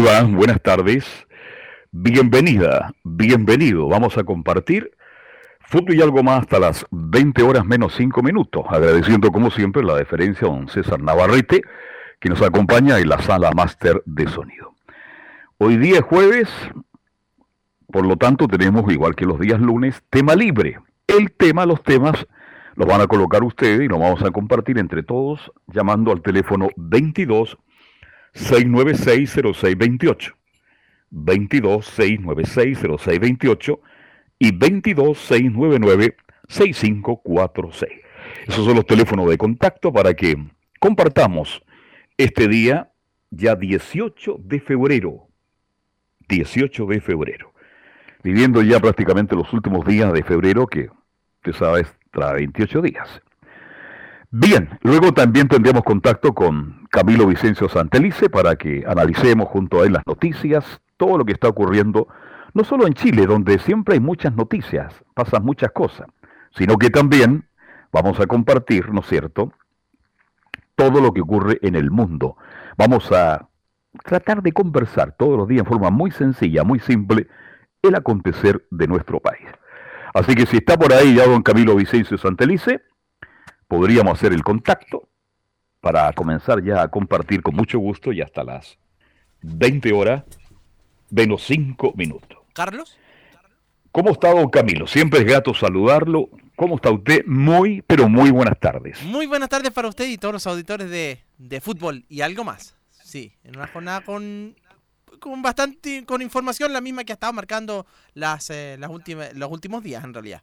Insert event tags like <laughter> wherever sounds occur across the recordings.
Buenas tardes. Bienvenida, bienvenido. Vamos a compartir fútbol y algo más hasta las 20 horas menos 5 minutos. Agradeciendo como siempre la deferencia a don César Navarrete, que nos acompaña en la sala máster de sonido. Hoy día es jueves, por lo tanto tenemos, igual que los días lunes, tema libre. El tema, los temas, los van a colocar ustedes y los vamos a compartir entre todos llamando al teléfono 22 696-0628, 22-696-0628 y 22-699-6546. Esos son los teléfonos de contacto para que compartamos este día, ya 18 de febrero. 18 de febrero. Viviendo ya prácticamente los últimos días de febrero, que usted sabe, trae 28 días. Bien, luego también tendremos contacto con Camilo Vicencio Santelice para que analicemos junto a él las noticias, todo lo que está ocurriendo, no solo en Chile, donde siempre hay muchas noticias, pasan muchas cosas, sino que también vamos a compartir, ¿no es cierto?, todo lo que ocurre en el mundo. Vamos a tratar de conversar todos los días en forma muy sencilla, muy simple, el acontecer de nuestro país. Así que si está por ahí ya don Camilo Vicencio Santelice, podríamos hacer el contacto para comenzar ya a compartir con mucho gusto y hasta las 20 horas menos 5 minutos. Carlos. ¿Cómo está don Camilo? Siempre es grato saludarlo. ¿Cómo está usted? Muy, pero muy buenas tardes. Muy buenas tardes para usted y todos los auditores de, de fútbol y algo más. Sí, en una jornada con, con bastante con información, la misma que ha estado marcando las, eh, las últimas, los últimos días en realidad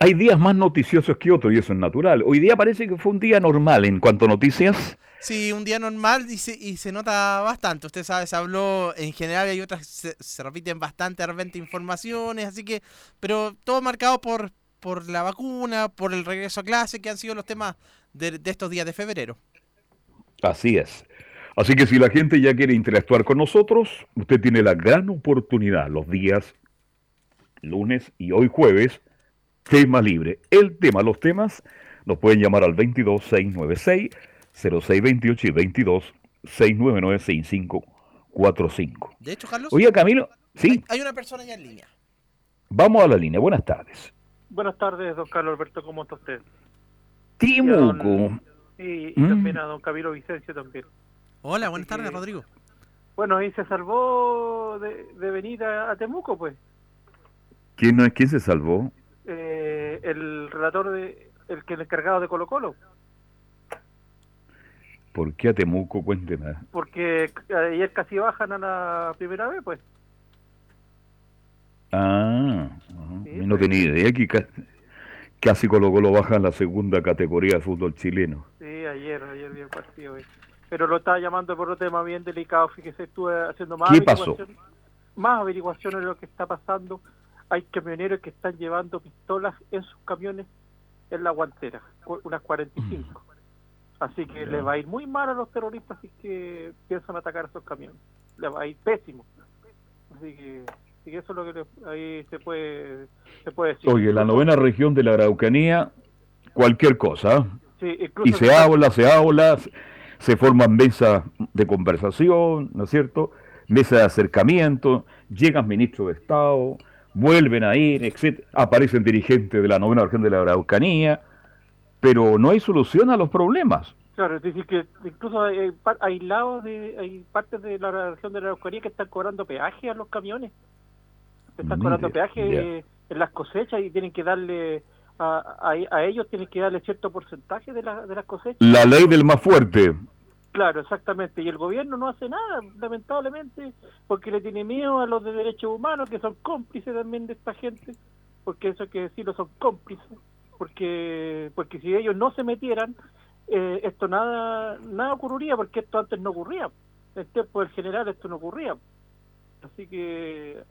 hay días más noticiosos que otros y eso es natural. Hoy día parece que fue un día normal en cuanto a noticias. Sí, un día normal y se, y se nota bastante. Usted sabe, se habló en general y hay otras se, se repiten bastante de repente informaciones, así que, pero todo marcado por, por la vacuna, por el regreso a clase, que han sido los temas de, de estos días de febrero. Así es. Así que si la gente ya quiere interactuar con nosotros, usted tiene la gran oportunidad los días lunes y hoy jueves tema libre. El tema, los temas, nos pueden llamar al 22-696-0628 y 22-699-6545. De hecho, Carlos. Oye, Camilo, sí. Hay, hay, una persona ya en línea. Vamos a la línea. Buenas tardes. Buenas tardes, don Carlos Alberto. ¿Cómo está usted? Timuco. Y, y mm. también a don Camilo Vicencio también. Hola, buenas tardes, Rodrigo. Bueno, y se salvó de, de venir a, a, Temuco, pues. ¿Quién, no es, ¿Quién se salvó? Eh, el relator de el que el encargado de Colo Colo. ¿Por qué a Temuco? Cuénteme. Porque ayer casi bajan a la primera vez, pues. Ah, sí, no pues. tenía idea que casi Colo Colo baja en la segunda categoría de fútbol chileno. Sí, ayer, ayer vi el partido. Eh. Pero lo estaba llamando por un tema bien delicado, fíjese, estuve haciendo más ¿Qué pasó? Más averiguaciones de lo que está pasando hay camioneros que están llevando pistolas en sus camiones en la guantera, unas 45. Mm. Así que yeah. le va a ir muy mal a los terroristas si que piensan atacar esos camiones. Le va a ir pésimo. Así que, así que eso es lo que le, ahí se puede, se puede decir. Oye, la novena región de la Araucanía, cualquier cosa. Sí, y se habla, se habla, se forman mesas de conversación, ¿no es cierto? Mesas de acercamiento, llegan ministros de Estado, vuelven a ir, etc. Aparecen dirigentes de la novena región de la Araucanía, pero no hay solución a los problemas. Claro, es decir, que incluso hay, hay lados, de, hay partes de la región de la Araucanía que están cobrando peaje a los camiones. Están Mire, cobrando peaje yeah. en las cosechas y tienen que darle, a, a, a, ellos tienen que darle cierto porcentaje de, la, de las cosechas. La ley del más fuerte. Claro, exactamente. Y el gobierno no hace nada, lamentablemente, porque le tiene miedo a los de derechos humanos, que son cómplices también de esta gente. porque eso hay que decirlo, son cómplices, porque porque si ellos no se metieran, eh, esto nada nada ocurriría, porque esto antes no ocurría. En el tiempo del general esto no ocurría. Así que...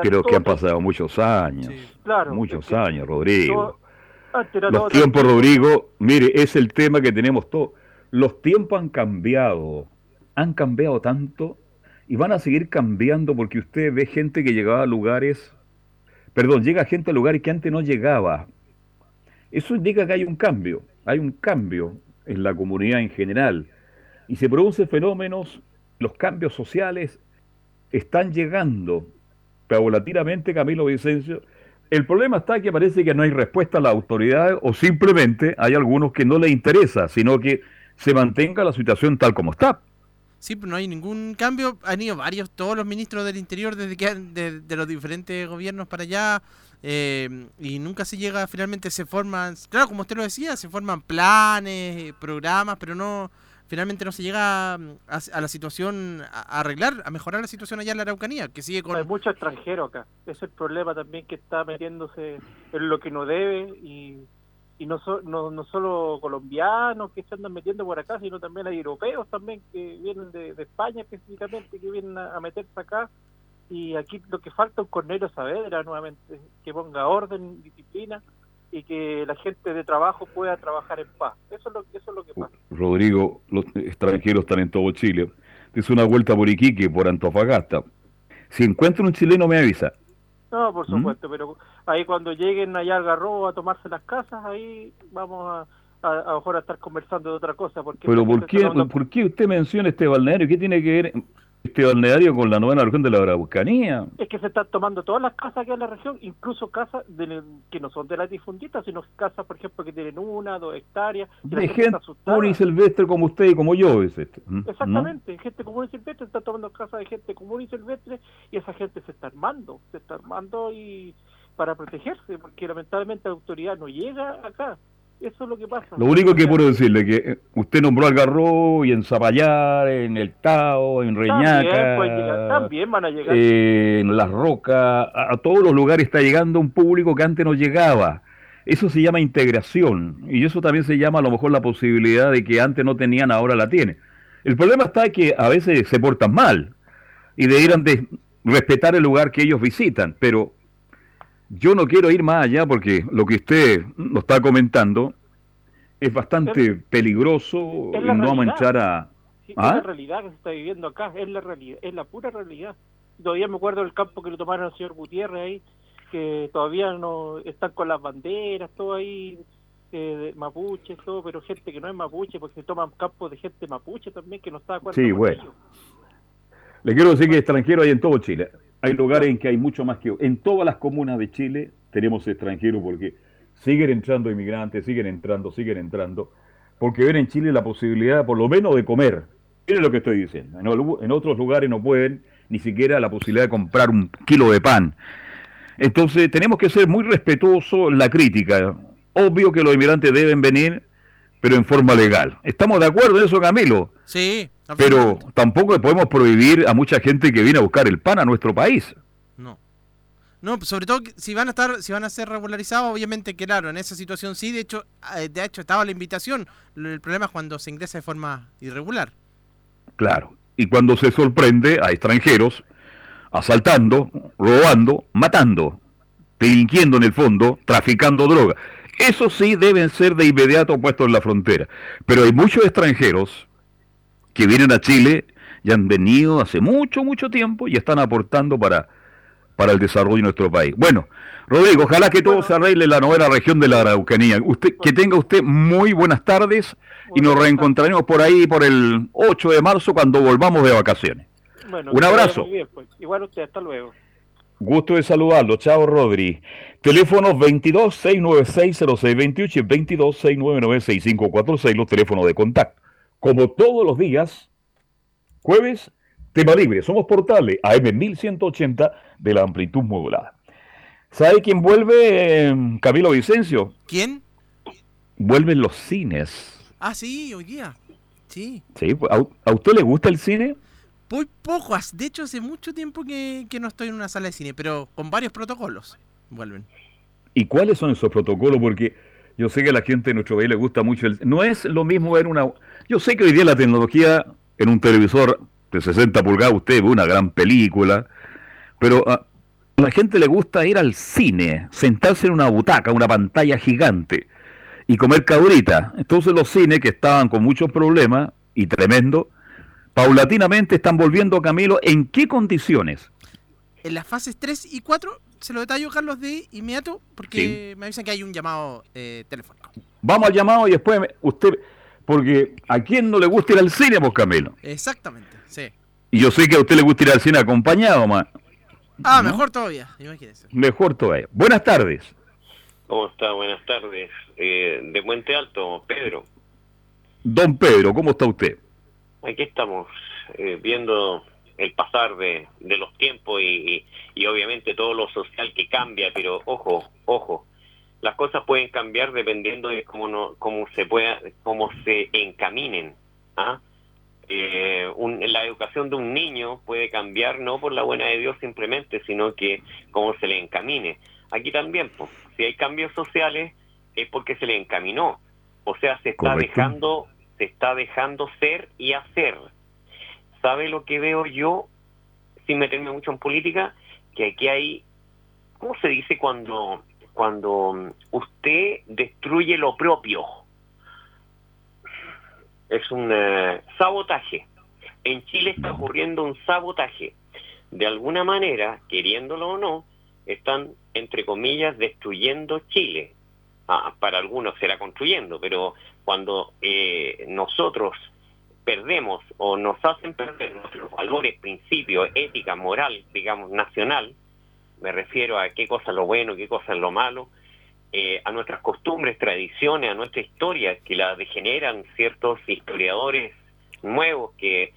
Pero que han pasado muchos años, claro, muchos años, Rodrigo. Todo, Los tiempos, Rodrigo, mire, es el tema que tenemos todos. Los tiempos han cambiado, han cambiado tanto y van a seguir cambiando porque usted ve gente que llegaba a lugares, perdón, llega gente a lugares que antes no llegaba. Eso indica que hay un cambio, hay un cambio en la comunidad en general y se producen fenómenos, los cambios sociales están llegando paulatinamente, Camilo Vicencio. El problema está que parece que no hay respuesta a la autoridad o simplemente hay algunos que no les interesa, sino que se mantenga la situación tal como está. Sí, pero no hay ningún cambio. Han ido varios, todos los ministros del Interior desde que de, de los diferentes gobiernos para allá. Eh, y nunca se llega, finalmente se forman, claro, como usted lo decía, se forman planes, programas, pero no, finalmente no se llega a, la situación, a, arreglar, a mejorar la situación allá en la Araucanía, que sigue con... Hay mucho extranjero acá, es el problema también que está metiéndose en lo que no debe y, y no, no, no solo colombianos que se andan metiendo por acá, sino también hay europeos también que vienen de, España específicamente, que vienen a, meterse acá y aquí lo que falta es un Cornelio Saavedra nuevamente, que ponga orden, disciplina y que la gente de trabajo pueda trabajar en paz. Eso es lo, eso es lo que pasa. Rodrigo, los extranjeros están en todo Chile. Es una vuelta por Iquique, por Antofagasta. Si encuentro un chileno, me avisa. No, por ¿Mm? supuesto, pero ahí cuando lleguen allá al Garrobo a tomarse las casas, ahí vamos a, a, a, mejor a estar conversando de otra cosa. Porque pero ¿por qué, ¿por qué usted menciona este balneario? ¿Qué tiene que ver este balneario con la novena región de la Araucanía. Es que se están tomando todas las casas aquí en la región, incluso casas de, que no son de las difunditas, sino casas, por ejemplo, que tienen una, dos hectáreas. De gente común y silvestre como usted y como yo, es esto. Exactamente, gente común y silvestre está tomando casas de gente común y silvestre y esa gente se está armando, se está armando y para protegerse, porque lamentablemente la autoridad no llega acá. Eso es lo que pasa. Lo único que puedo decirle que eh, usted nombró al Garro y en Zapallar, en El Tao, en Reñaca, también, van a llegar. en Las Rocas, a, todos los lugares está llegando un público que antes no llegaba. Eso se llama integración y eso también se llama a lo mejor la posibilidad de que antes no tenían, ahora la tienen. El problema está que a veces se portan mal y debieran de respetar el lugar que ellos visitan, pero yo no quiero ir más allá porque lo que usted nos está comentando es bastante peligroso y no vamos a echar a... Es la ¿Ah? realidad que se está viviendo acá, es la realidad, es la pura realidad. Todavía me acuerdo del campo que lo tomaron al señor Gutiérrez ahí, que todavía no están con las banderas, todo ahí, eh, mapuche, todo, pero gente que no es mapuche, porque se toman campos de gente mapuche también que no está de acuerdo sí, bueno. Le quiero decir que extranjeros hay en todo Chile. Hay lugares en que hay mucho más que... En todas las comunas de Chile tenemos extranjeros porque siguen entrando inmigrantes, siguen entrando, siguen entrando, porque ven en Chile la posibilidad por lo menos de comer. Miren lo que estoy diciendo. En, otros lugares no pueden ni siquiera la posibilidad de comprar un kilo de pan. Entonces tenemos que ser muy respetuosos en la crítica. Obvio que los inmigrantes deben venir, pero en forma legal. ¿Estamos de acuerdo en eso, Camilo? Sí. Pero tampoco podemos prohibir a mucha gente que viene a buscar el pan a nuestro país. No. No, sobre todo si van a estar, si van a ser regularizados, obviamente claro, en esa situación sí, de hecho, eh, de hecho estaba la invitación. El problema es cuando se ingresa de forma irregular. Claro. Y cuando se sorprende a extranjeros asaltando, robando, matando, delinquiendo en el fondo, traficando droga. Eso sí deben ser de inmediato puestos en la frontera. Pero hay muchos extranjeros que vienen a Chile y han venido hace mucho, mucho tiempo y están aportando para, para el desarrollo de nuestro país. Bueno, Rodrigo, ojalá que todo se arregle en la novena región de la Araucanía. Usted, que tenga usted muy buenas tardes y nos reencontraremos por ahí por el 8 de marzo cuando volvamos de vacaciones. Un abrazo. Pues. Igual usted, hasta luego. Gusto de saludarlo. Chao, Rodri. Teléfono 22 696 0628 y 22 699 6546, los teléfonos de contacto como todos los días, jueves, tema libre. Somos portales AM 1180 de la amplitud modulada. ¿Sabe quién vuelve, Camilo Vicencio? ¿Quién? Vuelven los cines. Ah, sí, hoy día. Sí. Sí, pues, ¿a, usted le gusta el cine? Muy poco. De hecho, hace mucho tiempo que, que no estoy en una sala de cine, pero con varios protocolos vuelven. ¿Y cuáles son esos protocolos? Porque yo sé que a la gente de nuestro país le gusta mucho el... No es lo mismo ver una... Yo sé que hoy día la tecnología en un televisor de 60 pulgadas, usted ve una gran película, pero a la gente le gusta ir al cine, sentarse en una butaca, una pantalla gigante y comer cabrita. Entonces los cines que estaban con muchos problemas y tremendo, paulatinamente están volviendo a Camilo. ¿En qué condiciones? En las fases 3 y 4 se lo detallo, Carlos, de inmediato, porque me avisan que hay un llamado eh, telefónico. Vamos al llamado y después usted, porque a quién no le gusta ir al cine, pues Camilo. Exactamente, sí. Y yo sé que a usted le gusta ir al cine acompañado, más. Ah, mejor todavía, imagínese. Mejor todavía. Buenas tardes. ¿Cómo está? Buenas tardes. Eh, de Puente Alto, Pedro. Don Pedro, ¿cómo está usted? Aquí estamos eh, viendo el pasar de, de los tiempos y, y, obviamente todo lo social que cambia, pero ojo, ojo, las cosas pueden cambiar dependiendo de cómo no, cómo se pueda, cómo se encaminen. ¿ah? Eh, un, la educación de un niño puede cambiar no por la buena de Dios simplemente, sino que cómo se le encamine. Aquí también, pues, si hay cambios sociales es porque se le encaminó, o sea, se está Correcto. dejando, se está dejando ser y hacer. ¿Sabe lo que veo yo, sin meterme mucho en política? Que aquí hay, ¿cómo se dice cuando, cuando usted destruye lo propio? Es un eh, sabotaje. En Chile está ocurriendo un sabotaje. De alguna manera, queriéndolo o no, están, entre comillas, destruyendo Chile. Ah, para algunos será construyendo, pero cuando eh, nosotros perdemos o nos hacen perder nuestros valores, principios, ética, moral, digamos, nacional, me refiero a qué cosa es lo bueno, qué cosa es lo malo, eh, a nuestras costumbres, tradiciones, a nuestra historia, que la degeneran ciertos historiadores nuevos que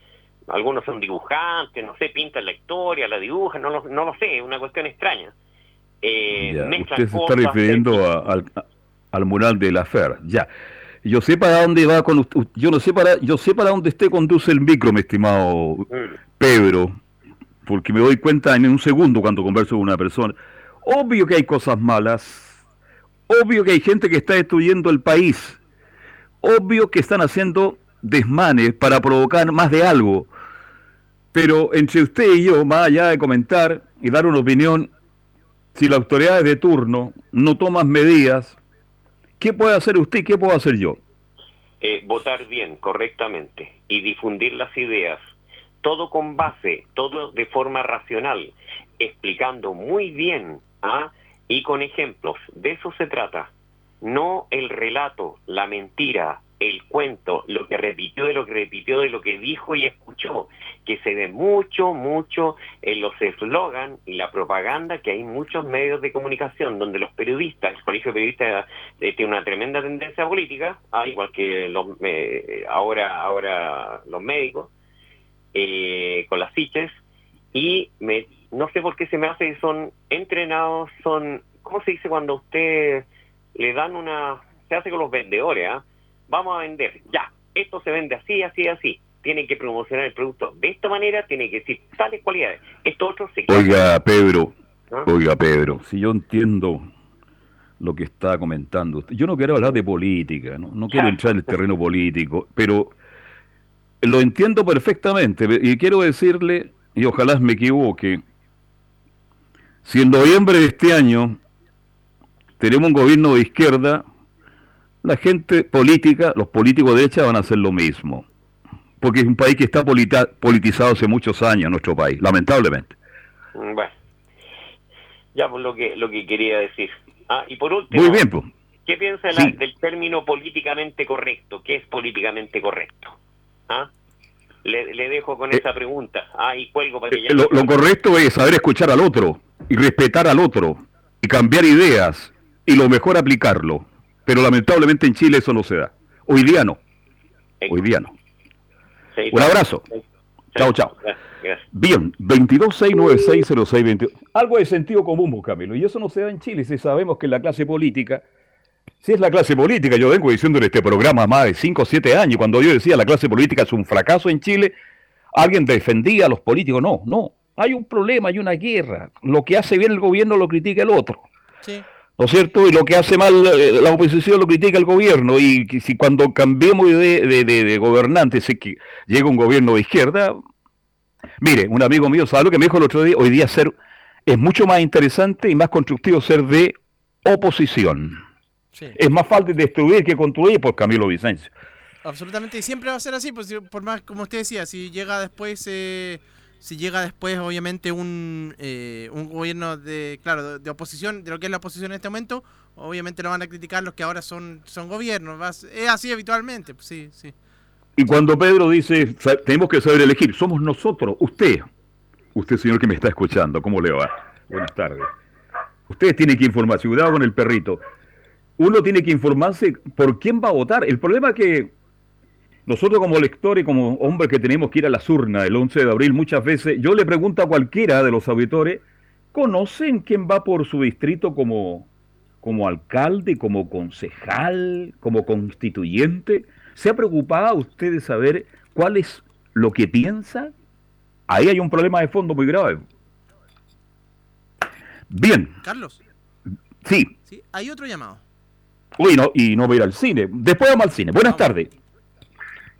algunos son dibujantes, no sé, pintan la historia, la dibujan, no lo, no lo sé, es una cuestión extraña. Eh, Ya, usted se está cosas, refiriendo a- al, al mural de la FER. Ya. Yo sé para dónde va con usted. Yo no sé para, yo sé para dónde usted conduce el micro, mi estimado. Pedro, porque me doy cuenta en un segundo cuando converso con una persona. Obvio que hay cosas malas. Obvio que hay gente que está destruyendo el país. Obvio que están haciendo desmanes para provocar más de algo. Pero entre usted y yo, más allá de comentar y dar una opinión, si las autoridades de turno no toman medidas, ¿qué puede hacer usted qué puedo hacer yo? eh, votar bien, correctamente, y difundir las ideas, todo con base, todo de forma racional, explicando muy bien ¿ah? y con ejemplos. De eso se trata. No el relato, la mentira, el cuento, lo que repitió de lo que repitió de lo que dijo y escuchó, que se ve mucho, mucho en los eslogan y la propaganda que hay muchos medios de comunicación donde los periodistas, el colegio de periodistas eh, tiene una tremenda tendencia política, ah, igual que los, eh, ahora, ahora los médicos, eh, con las fichas, y me, no sé por qué se me hace que son entrenados, son, ¿cómo se dice cuando usted le dan una, se hace con los vendedores, ¿ah? Vamos a vender, ya, esto se vende así, así, así, tiene que promocionar el producto de esta manera, tiene que decir tales cualidades, esto otro se Oiga, Pedro, ¿no? oiga, Pedro, si yo entiendo lo que está comentando usted, yo no quiero hablar de política, no, no quiero entrar en el terreno político, pero lo entiendo perfectamente y quiero decirle, y ojalá me equivoque, si en noviembre de este año tenemos un gobierno de izquierda, la gente política, los políticos de derecha van a hacer lo mismo. Porque es un país que está politizado hace muchos años, nuestro país, lamentablemente. Bueno, ya por lo que lo que quería decir. Ah, y por último, Muy bien, pues. ¿qué piensa la- del término políticamente correcto? ¿Qué es políticamente correcto? ¿Ah? Le, le dejo con Eh, esa pregunta. Ah, y cuelgo para que ya Eh, Lo, lo correcto es saber escuchar al otro y respetar al otro y cambiar ideas y lo mejor aplicarlo. Pero lamentablemente en Chile eso no se da. Hoy día no. Hoy día no. Sí, Un abrazo. sí. Chao, chao. Bien, 226960622. Algo de sentido común, Camilo. Y eso no se da en Chile. Si sabemos que la clase política, si es la clase política, yo vengo diciendo en este programa más de 5 o 7 años, cuando yo decía la clase política es un fracaso en Chile, alguien defendía a los políticos. No, no. Hay un problema, hay una guerra. Lo que hace bien el gobierno lo critica el otro. Sí. ¿No es cierto? Y lo que hace mal eh, la oposición lo critica el gobierno. Y si cuando cambiemos de, de, gobernante, sé que llega un gobierno de izquierda, mire, un amigo mío sabe lo que me dijo el otro día, hoy día ser es mucho más interesante y más constructivo ser de oposición. Es más fácil destruir que construir por Camilo Vicencio. Absolutamente, y siempre va a ser así, pues, por más, como usted decía, si llega después... Eh si llega después, obviamente, un, eh, un gobierno de, claro, de, oposición, de lo que es la oposición en este momento, obviamente lo van a criticar los que ahora son, son gobiernos. Es así habitualmente, pues, sí, sí. Y cuando Pedro dice, tenemos que saber elegir, somos nosotros, usted, usted señor que me está escuchando, ¿cómo le va? Buenas tardes. Usted tiene que informarse, cuidado con el perrito. Uno tiene que informarse por quién va a votar. El problema es que nosotros como lectores, como hombres que tenemos que ir a las urnas el 11 de abril, muchas veces yo le pregunto a cualquiera de los auditores, ¿conocen quién va por su distrito como, como alcalde, como concejal, como constituyente? ¿Se ha preocupado usted de saber cuál es lo que piensa? Ahí hay un problema de fondo muy grave. Bien. Carlos. Sí. sí hay otro llamado. Uy, no, y no voy a ir al cine. Después vamos al cine. Buenas tardes.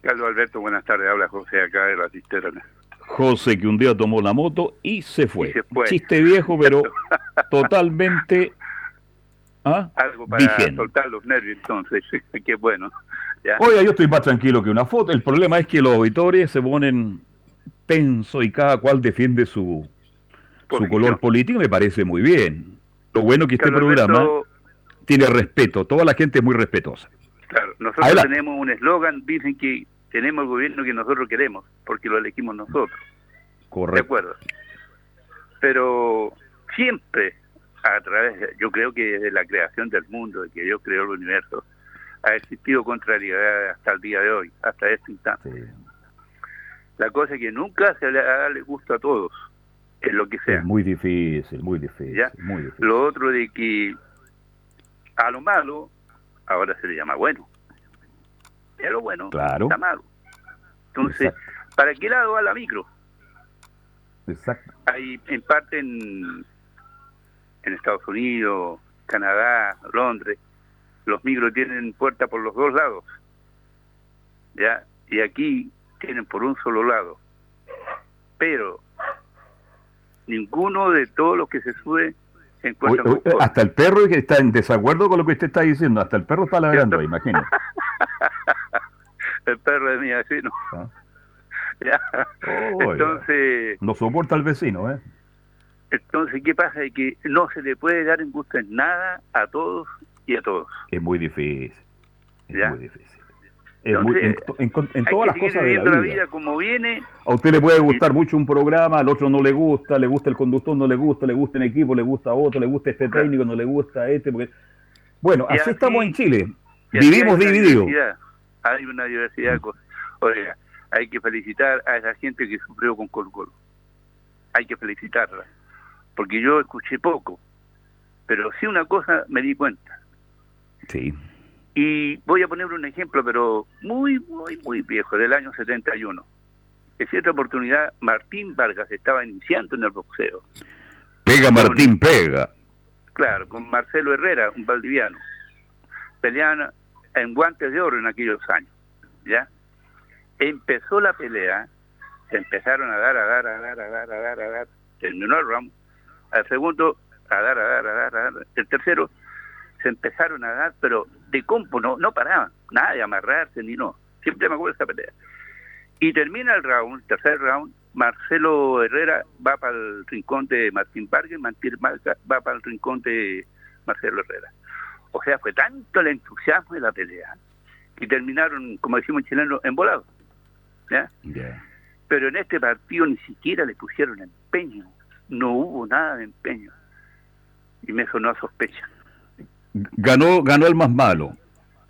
Carlos Alberto, buenas tardes. Habla José acá de la cisterna. José que un día tomó la moto y se fue. Chiste viejo, pero <laughs> totalmente ¿ah? algo para soltar los nervios entonces, <laughs> qué bueno. Oiga, yo estoy más tranquilo que una foto. El problema es que los auditores se ponen tenso y cada cual defiende su, su color político. Me parece muy bien. Lo bueno que este programa tiene respeto. Toda la gente es muy respetuosa. Claro, nosotros tenemos un eslogan, dicen que tenemos el gobierno que nosotros queremos, porque lo elegimos nosotros. Correcto. De acuerdo. Pero siempre, a través, yo creo que desde la creación del mundo, de que Dios creó el universo, ha existido contrariedad hasta el día de hoy, hasta este instante. La cosa es que nunca se le da gusto a todos, en lo que sea. Es muy difícil, muy difícil, muy difícil. Lo otro de que a lo malo ahora se le llama bueno. Y lo bueno claro. está malo. Entonces, ¿para qué lado va la micro? Exacto. Hay en parte en, en Estados Unidos, Canadá, Londres, los micros tienen puerta por los dos lados. ¿Ya? Y aquí tienen por un solo lado. Pero ninguno de todos los que se sube hasta el perro que está en desacuerdo con lo que usted está diciendo, hasta el perro está ladrando, imagino. <laughs> el perro de mi vecino. Ah. <laughs> Oh, entonces... No soporta al vecino, ¿eh? Entonces, ¿qué pasa? Es que no se le puede dar en gusto en nada a todos y a todos. Es muy difícil. Es muy difícil en, todas las cosas de la vida. como viene. A usted le puede gustar mucho un programa, al otro no le gusta, le gusta el conductor, no le gusta, le gusta el equipo, le gusta otro, le gusta este técnico, no le gusta este. Porque... Bueno, así, estamos en Chile. Vivimos divididos. Hay una diversidad de cosas. Oiga, hay que felicitar a esa gente que sufrió con Colo. Hay que felicitarla. Porque yo escuché poco. Pero sí una cosa me di cuenta. Sí y voy a poner un ejemplo, pero muy, muy, muy viejo, del año 71. En cierta oportunidad, Martín Vargas estaba iniciando en el boxeo. Pega Martín, pega. Claro, con Marcelo Herrera, un valdiviano. Peleaban en guantes de oro en aquellos años. ¿Ya? Empezó la pelea, se empezaron a dar, a dar, a dar, a dar, a dar, a dar. Terminó el round. Al segundo, a dar, a dar, a dar, a dar. El tercero, se empezaron a dar, pero de compo, no, no paraban, nada de amarrarse ni no. Siempre me acuerdo esa pelea. Y termina el round, el tercer round, Marcelo Herrera va para el rincón de Martín Vargas, Martín Vargas va para el rincón de Marcelo Herrera. O sea, fue tanto el entusiasmo de la pelea y terminaron, como decimos en chileno, envolados. ¿ya? Pero en este partido ni siquiera le pusieron empeño, no hubo nada de empeño. Y me sonó a sospecha. Ganó, ganó el más malo.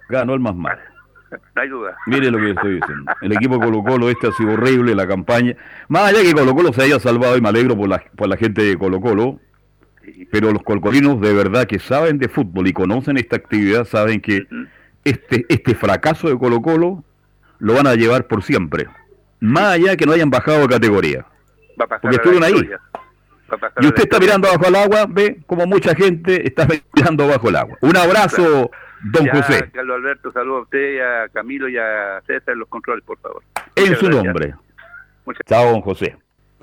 Ganó el más malo. No hay duda. Mire lo que estoy diciendo. El equipo Colo Colo este ha sido horrible, la campaña. Más allá que Colo Colo se haya salvado y me alegro por la, por la gente de Colo Colo, pero los colcolinos de verdad que saben de fútbol y conocen esta actividad, saben que este, este fracaso de Colo Colo lo van a llevar por siempre. Más allá que no hayan bajado de categoría. Porque estuvieron ahí. Y usted está mirando bajo el agua, ve como mucha gente está mirando bajo el agua. Un abrazo, don Ya, José, Carlos Alberto, saludo a usted, y a Camilo y a César en los controles, por favor. en Muchas su gracias. nombre. Muchas- Chao, don José.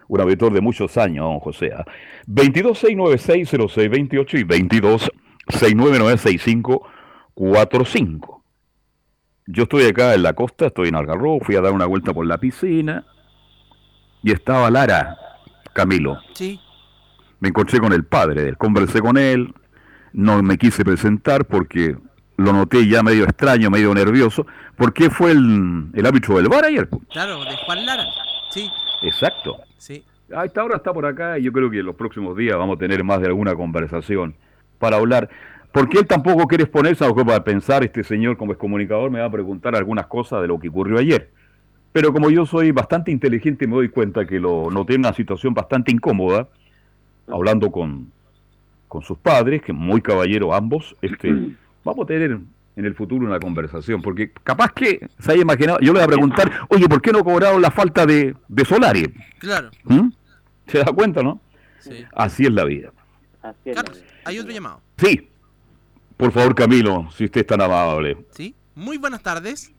Un auditor de muchos años, don José. ¿ah? 22696068 y 2269966545. Yo estoy acá en la costa, estoy en Algarrobo, fui a dar una vuelta por la piscina y estaba Lara, Camilo. Sí. Me encontré con el padre de él, conversé con él, no me quise presentar porque lo noté ya medio extraño, medio nervioso, porque fue el, el árbitro del bar ayer. po. Claro, de Juan Lara. Sí, Exacto. sí. A esta hora está por acá y yo creo que en los próximos días vamos a tener más de alguna conversación para hablar. Porque él tampoco quiere exponerse a lo que para pensar este señor como es comunicador me va a preguntar algunas cosas de lo que ocurrió ayer. Pero como yo soy bastante inteligente me doy cuenta que lo noté en una situación bastante incómoda, hablando con, con sus padres, que muy caballeros ambos, este, vamos a tener en el futuro una conversación, porque capaz que se haya imaginado, yo le voy a preguntar, oye, ¿por qué no cobraron la falta de, de Solari? Claro. ¿Mm? ¿Se da cuenta, no? Sí. Así es la vida. Así es, Carlos, hay otro llamado. Sí. Por favor, Camilo, si usted es tan amable. ¿Sí? Muy buenas tardes.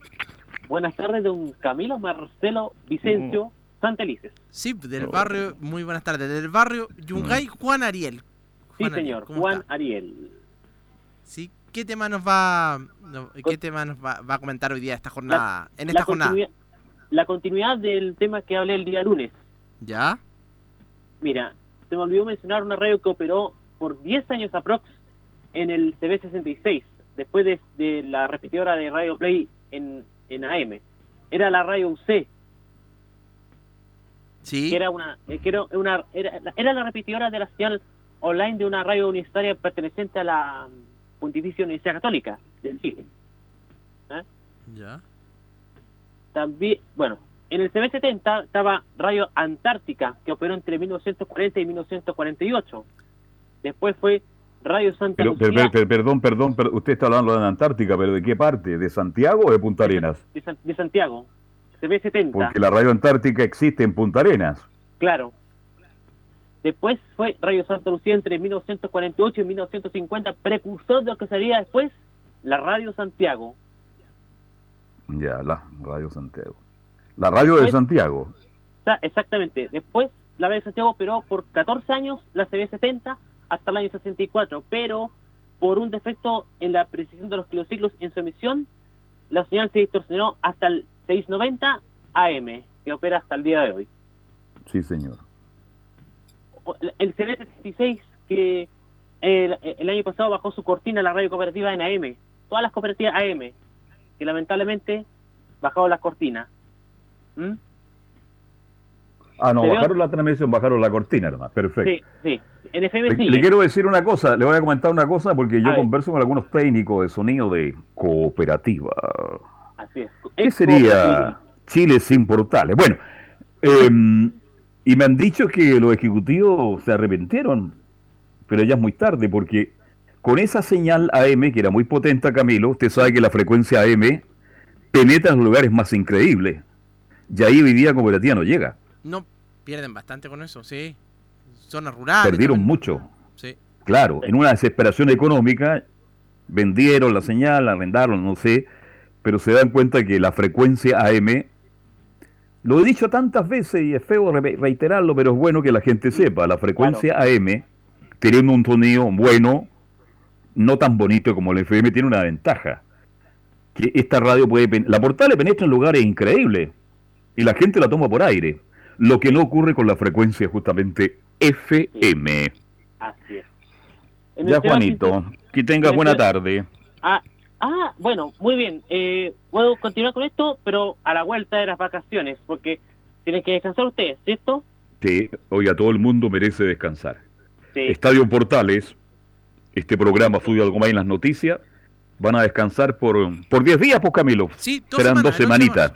Buenas tardes, don Camilo Marcelo Vicencio Santelices. Sí, del barrio, muy buenas tardes. Del barrio Yungay, Juan Ariel. Sí, Juan Ariel, señor, ¿cómo Juan está? Ariel. Sí, ¿qué tema nos va, no, qué tema nos va, va a comentar hoy día esta jornada, en esta la, jornada? continuidad, la continuidad del tema que hablé el día lunes. ¿Ya? Mira, se me olvidó mencionar una radio que operó por 10 años aprox en el CB66, después de, de la repetidora de Radio Play en, en AM. Era la radio UC, Sí. que era una, eh, que era una era, era la repetidora de la señal online de una radio universitaria perteneciente a la Pontificia Universidad Católica de Chile. ¿Ya? También, bueno, en el CB70 estaba Radio Antártica, que operó entre 1940 y 1948. Después fue Radio Santa Pero, per- Lucía per- per- perdón, perdón, per- usted está hablando de la Antártica, pero ¿de qué parte? ¿De Santiago o de Punta Arenas? de Santiago. CB70, Porque la radio Antártica existe en Punta Arenas. claro. Después fue Radio Santa Lucía entre 1948 y 1950, precursor de lo que sería después la Radio Santiago. Ya, la radio Santiago. La radio de Santiago. Sa- Exactamente. Después, la Radio Santiago operó por 14 años, la CB70, hasta el año 64, pero por un defecto en la precisión de los kilociclos en su emisión, la señal se distorsionó hasta el 690 AM, que opera hasta el día de hoy. Sí, señor. El CB76, que el, el año pasado bajó su cortina la radio cooperativa en AM, todas las cooperativas AM, que lamentablemente bajaron las cortinas. ¿Mm? Ah, no, bajaron la transmisión, bajaron la cortina nomás. Perfecto. Sí, sí. En FM Le, le quiero decir una cosa, le voy a comentar una cosa porque A yo ver. converso con algunos técnicos de sonido de cooperativa. Así es. ¿Qué sería. Chile sin portales? Bueno, em, y me han dicho que los ejecutivos se arrepintieron, pero ya es muy tarde porque con esa señal AM, que era muy potente, Camilo, usted sabe que la frecuencia AM penetra en los lugares más increíbles. Y ahí hoy día cooperativa no llega. No, pierden bastante con eso, sí. Zonas rurales. Perdieron también. mucho. Sí. Claro, en una desesperación económica, vendieron la señal, arrendaron, no sé, pero se dan cuenta que la frecuencia AM, lo he dicho tantas veces y es feo re- reiterarlo, pero es bueno que la gente sepa, la frecuencia AM, teniendo un sonido bueno, no tan bonito como el FM, tiene una ventaja, que esta radio puede, pen- la portal le penetra en lugares increíbles y la gente la toma por aire, lo que no ocurre con la frecuencia justamente FM. Así es. En Ya, Juanito, que tengas en buena tarde. Ah, ah, bueno, muy bien. Eh, puedo continuar con esto, pero a la vuelta de las vacaciones, porque tienen que descansar ustedes, ¿cierto? Sí, oiga, todo el mundo merece descansar. Sí. Estadio Portales, este programa Fútbol Algo Más en las noticias, van a descansar por por 10 días, pues Camilo. Sí, dos Serán semanas, dos el 8 de semanitas.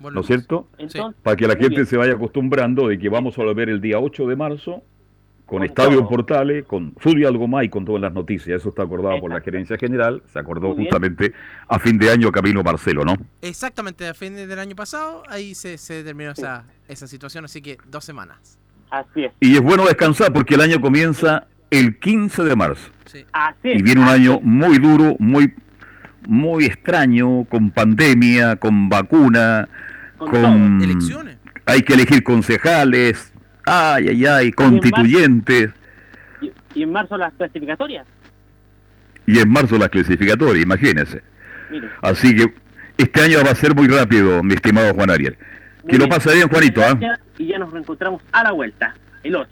¿no es cierto? Entonces, Para que la gente bien. se vaya acostumbrando de que vamos a volver el día 8 de marzo con, Con Estadio todo. Portales, con Fútbol Algo Más y con todas las noticias. Eso está acordado por la gerencia general, se acordó justamente a fin de año Camilo Marcelo, ¿no? Exactamente, a fin del año pasado, ahí se, se terminó esa, esa situación, así que dos semanas. Así es, Y es bueno descansar porque el año comienza el 15 de marzo. Sí. así es. Y viene un año muy duro, muy, muy extraño, con pandemia, con vacuna, Con con... Elecciones. Hay que elegir concejales, ay, ay, ay, constituyentes. Y, y en marzo las clasificatorias. Y en marzo las clasificatorias, imagínense. Mire, Así que este año va a ser muy rápido, mi estimado Juan Ariel. muy Que lo pase bien, Juanito. ¿ah? Y ya nos reencontramos a la vuelta, el 8.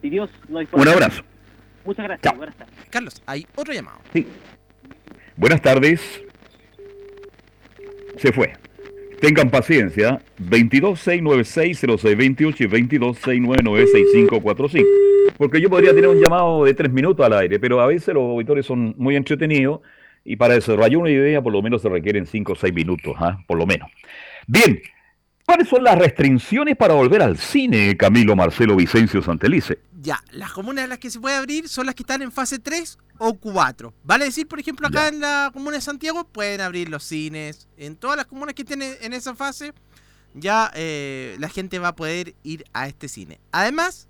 Si Dios no hay Un abrazo. Muchas gracias. Chao. Buenas tardes. Carlos, hay otro llamado. Sí. Buenas tardes. Se fue. Tengan paciencia. 226960628 y 226996545. Porque yo podría tener un llamado de tres minutos al aire, pero a veces los auditores son muy entretenidos y para desarrollar una idea por lo menos se requieren cinco o seis minutos, ¿ah? por lo menos. Bien, ¿cuáles son las restricciones para volver al cine, Camilo Marcelo Vicencio Santelice? Ya, las comunas en las que se puede abrir son las que están en fase 3 o 4. Vale decir, por ejemplo, acá Ya. en la comuna de Santiago pueden abrir los cines. En todas las comunas que estén en esa fase, ya eh, la gente va a poder ir a este cine. Además,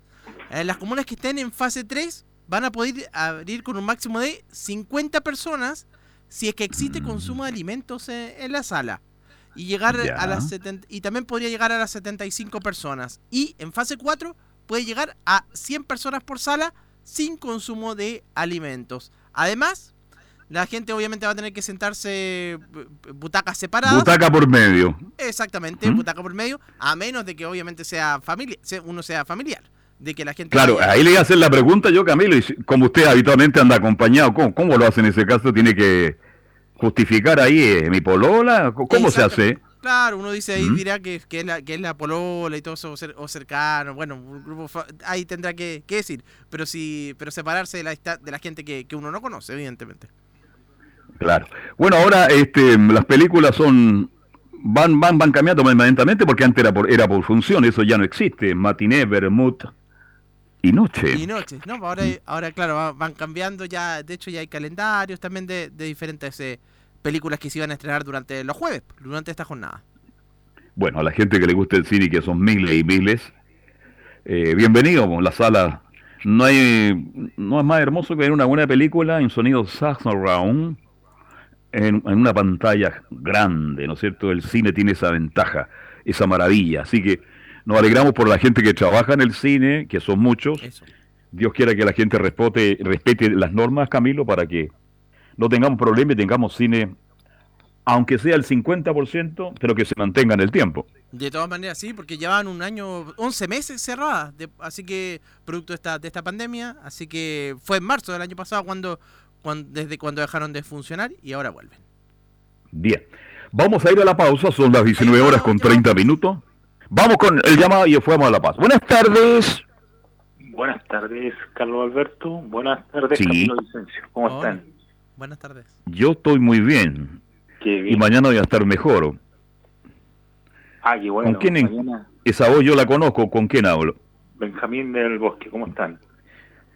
en las comunas que estén en fase 3 van a poder abrir con un máximo de 50 personas si es que existe Mm. consumo de alimentos en, en la sala. Y llegar Ya. a las 70 y también podría llegar a las 75 personas. Y en fase 4 puede llegar a 100 personas por sala sin consumo de alimentos. Además, la gente obviamente va a tener que sentarse bu- butacas separadas. Butaca por medio. Exactamente, ¿Mm? butaca por medio, a menos de que obviamente sea familia, uno sea familiar, de que la gente Claro, vaya- ahí le voy a hacer la pregunta yo, Camilo, y como usted habitualmente anda acompañado, ¿cómo, cómo lo hace en ese caso? ¿Tiene que justificar ahí eh, mi polola? ¿Cómo ¿Cómo se hace? Claro, uno dice ahí, ¿Mm? dirá que, que, es la, que es la polola y todo eso, o, cer- o cercano, bueno, un grupo ahí tendrá que, que decir, pero sí, pero separarse de la, de la gente que, que uno no conoce, evidentemente. Claro. Bueno, ahora este, las películas son van van van cambiando permanentemente porque antes era por era por función, eso ya no existe. Matiné, vermouth y noche. Y noches, ¿no? Ahora, ahora claro, va- van cambiando ya, de hecho ya hay calendarios también de, de diferentes eh, películas que se iban a estrenar durante los jueves, durante esta jornada. Bueno, a la gente que le gusta el cine, que son miles y miles, eh, bienvenido la sala. No hay no es más hermoso que ver una buena película en sonido surround en, en una pantalla grande, ¿no es cierto? El cine tiene esa ventaja, esa maravilla. Así que nos alegramos por la gente que trabaja en el cine, que son muchos. Eso. Dios quiera que la gente respete, respete las normas, Camilo, para que no tengamos problemas y tengamos cine, aunque sea el 50%, pero que se mantenga en el tiempo. De todas maneras, sí, porque llevaban un año, 11 meses cerradas, de- así que producto de esta, de esta pandemia, así que fue en marzo del año pasado cuando, cuando desde cuando dejaron de funcionar y ahora vuelven. Bien, vamos a ir a la pausa, son las 19 horas con 30 minutos. Vamos con el llamado y fuimos a la paz. Buenas tardes. Buenas tardes, Carlos Alberto. Buenas tardes, Sí. Camilo Vicencio. ¿Cómo Hola. están? Buenas tardes. Yo estoy muy bien Qué y mañana voy a estar mejor. Ah, qué bueno. ¿Con quién Mañana, Esa voz yo la conozco, ¿con quién hablo? Benjamín del Bosque, ¿cómo están?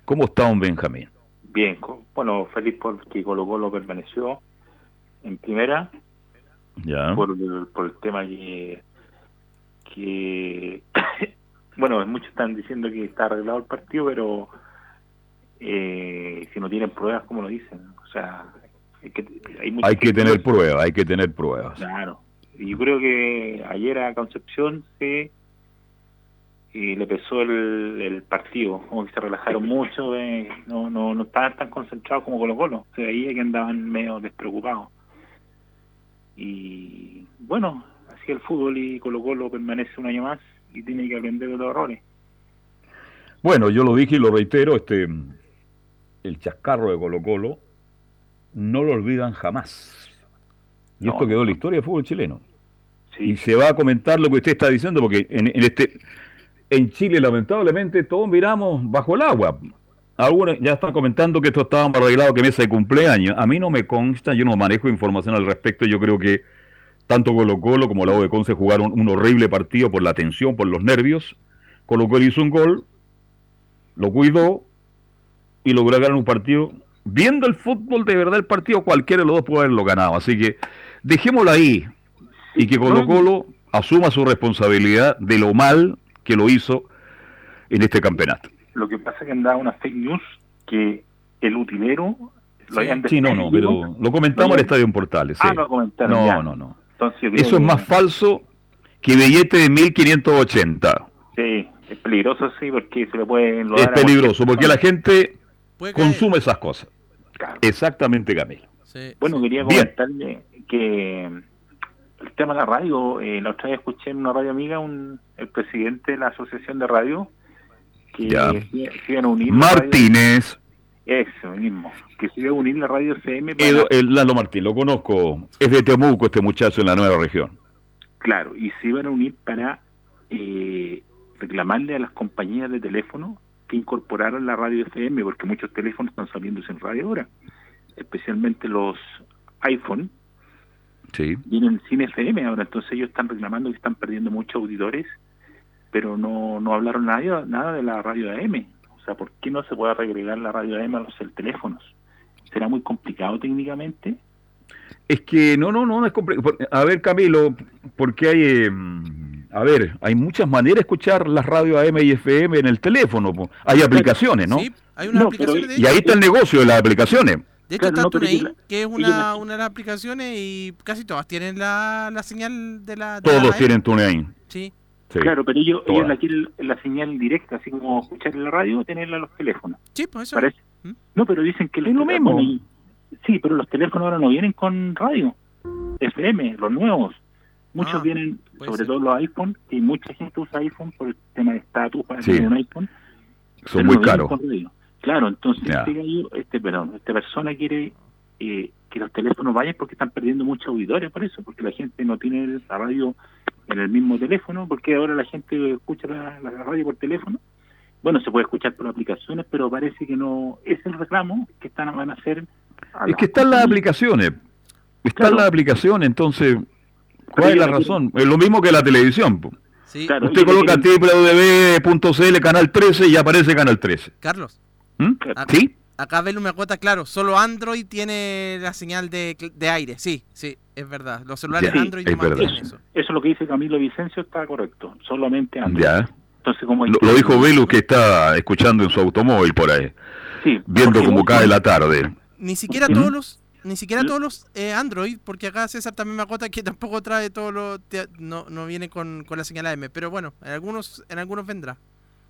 ¿Cómo está un Benjamín? Bien, bueno, feliz porque Colo Colo permaneció en primera Ya. por, el- por el tema que, que <coughs> bueno, muchos están diciendo que está arreglado el partido, pero eh, si no tienen pruebas, como lo dicen, sea, hay que, hay muchos Hay que tener pruebas, hay que tener pruebas. Claro. Yo creo que ayer a Concepción se y le pesó el, el partido, como que se relajaron <laughs> mucho, eh, no, no, no estaban tan concentrados como Colo Colo, se veía que andaban medio despreocupados. Y bueno, así el fútbol y Colo Colo permanece un año más y tiene que aprender de los errores. Bueno, yo lo dije y lo reitero, este el chascarro de Colo Colo no lo olvidan jamás. Y No, esto quedó en la historia del fútbol chileno. Sí, Y se va a comentar lo que usted está diciendo, porque en, en este en Chile lamentablemente todos miramos bajo el agua. Algunos ya están comentando que esto estaba arreglado que mesa de cumpleaños. A mí no me consta, yo no manejo información al respecto. Yo creo que tanto Colo Colo como la U de Conce jugaron un horrible partido por la tensión, por los nervios. Colo Colo hizo un gol, lo cuidó y logró ganar un partido. Viendo el fútbol de verdad, el partido cualquiera de los dos puede haberlo ganado. Así que dejémoslo ahí y que Colo Colo asuma su responsabilidad de lo mal que lo hizo en este campeonato. Lo que pasa es que han dado una fake news que el utilero lo hayan Sí, no, no, despedido. pero lo comentamos en el Estadio en Portales. Ah, sí. lo comentaron. No, ya. no, no. Entonces Eso es más falso que billete de 1580. Sí, es peligroso, sí, porque se le puede Es peligroso porque la gente consume esas cosas. Claro. Exactamente, Camilo. Sí, Bueno, sí. quería Bien. comentarle que el tema de la radio, eh, la otra vez escuché en una radio amiga un, el presidente de la asociación de radio que Ya. se, se iban a unir radio- Martínez, eso mismo, que se iba a unir la radio para, Edo- el Lalo Martín, lo conozco, es de Temuco este muchacho en la nueva región. claro, y se iban a unir para eh, reclamarle a las compañías de teléfono que incorporaran la radio FM, porque muchos teléfonos están saliendo sin radio ahora, especialmente los iPhone, Sí. vienen sin FM ahora, entonces ellos están reclamando que están perdiendo muchos auditores, pero no, no hablaron nada, nada de la radio AM. O sea, ¿por qué no se puede agregar la radio AM a los teléfonos? ¿Será muy complicado técnicamente? Es que no, no, no, no es complicado. A ver, Camilo, porque hay, eh, a ver, hay muchas maneras de escuchar las radios AM y FM en el teléfono. po. Hay aplicaciones, ¿no? Sí, hay unas No, pero- aplicaciones de Y ahí está el negocio de las aplicaciones. De hecho, Claro, está no, pero TuneIn, la- que es una, una de las aplicaciones y casi todas tienen la, la señal de la... de Todos la tienen TuneIn. Sí, Sí. Claro, pero ellos, ellos la quieren la señal directa, así como escuchar en la radio, tenerla en los teléfonos. sí, pues eso. Parece. ¿Mm? No, pero dicen que Es lo mismo. Sí, pero los teléfonos ahora no vienen con radio. FM, los nuevos. Muchos Ah, vienen, sobre ser. todo los iPhone, que mucha gente usa iPhone por el tema de estatus para Sí. tener un iPhone. Son muy no caros. Claro, entonces este este, perdón, esta persona quiere eh, que los teléfonos vayan porque están perdiendo muchos auditores por eso, porque la gente no tiene la radio en el mismo teléfono, porque ahora la gente escucha la, la radio por teléfono. Bueno, se puede escuchar por aplicaciones, pero parece que no es el reclamo que están van a hacer. A Es que están las aplicaciones. Están Claro. las aplicaciones, entonces, ¿cuál es la razón? Es lo mismo que la televisión. po. Sí, Claro. Usted coloca www.cl canal 13 y aparece canal 13. Carlos, ¿Mm? Claro. ¿Sí? acá Belu me acota, claro, solo Android tiene la señal de, de aire. Sí, sí, es verdad. Los celulares Ya, Android no eso. Eso es lo que dice Camilo Vicencio, está correcto. Solamente Android. Ya. Entonces, como Lo, lo dijo Velu que está escuchando en su automóvil por ahí, Sí, viendo cómo vos- cae la tarde. Ni siquiera todos los ni siquiera todos los eh, Android, porque acá César también me acota que <laughs> tampoco trae todo lo te- no, no viene con, con la señal AM, pero bueno, en algunos en algunos vendrá.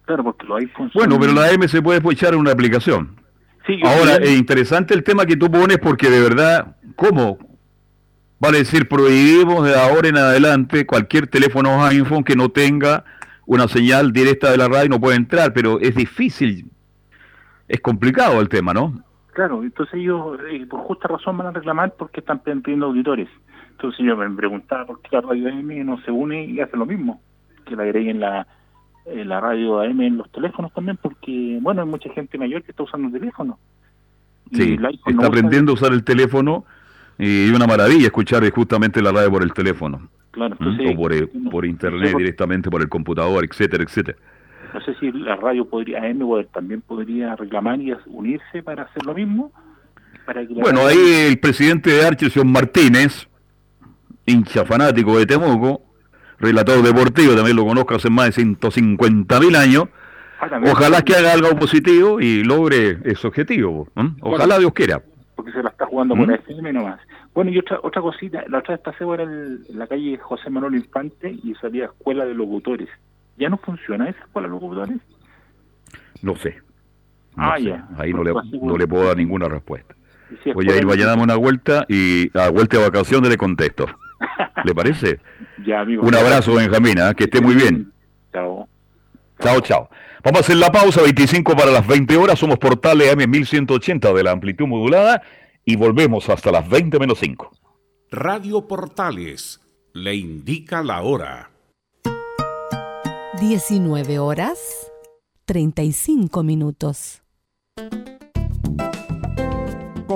Claro, porque los iPhones. Bueno, pero la M se puede echar en una aplicación. Sí, Ahora, es interesante el tema que tú pones porque de verdad, ¿cómo? Vale decir, prohibimos de ahora en adelante cualquier teléfono iPhone que no tenga una señal directa de la radio no puede entrar, pero es difícil, es complicado el tema, ¿no? Claro, entonces ellos eh, por justa razón van a reclamar porque están perdiendo auditores. Entonces yo me preguntaba por qué la radio AM no se une y hace lo mismo, que le agreguen la, eh, la radio AM en los teléfonos también, porque bueno, hay mucha gente mayor que está usando el teléfono. Sí, está no usa- aprendiendo a usar el teléfono y es una maravilla escuchar justamente la radio por el teléfono, Claro, ¿m? entonces, o por, eh, por internet directamente por el computador, etcétera, etcétera. No sé si la radio podría, AM también podría reclamar y unirse para hacer lo mismo. Para que Bueno, radio- ahí el presidente de Archie, señor Martínez, hincha fanático de Temuco, relator deportivo, también lo conozco hace más de 150 mil años. Ah, Ojalá que haga algo positivo y logre ese objetivo. Ojalá Dios quiera. porque se la está jugando ¿Mm? por FM nomás. Bueno, y otra otra cosita, la otra vez pasé por el- en la calle José Manuel Infante y salía Escuela de Locutores. ¿Ya no funciona esa Escuela de Locutores? No sé. No Ah, sé. ya. Ahí no le, no le puedo dar ninguna respuesta. Si Voy a ir, Escuela vaya a de darme una vuelta y a vuelta de vacaciones le contesto. ¿Le parece? <laughs> Ya, amigo. Un abrazo, Benjamín, ¿ah? que esté muy bien. Chao. Chao, chao. Vamos a hacer la pausa, 25 para las 20 horas. Somos Portales AM 1180 de la amplitud modulada y volvemos hasta las 20 menos 5. Radio Portales le indica la hora. 19 horas 35 minutos.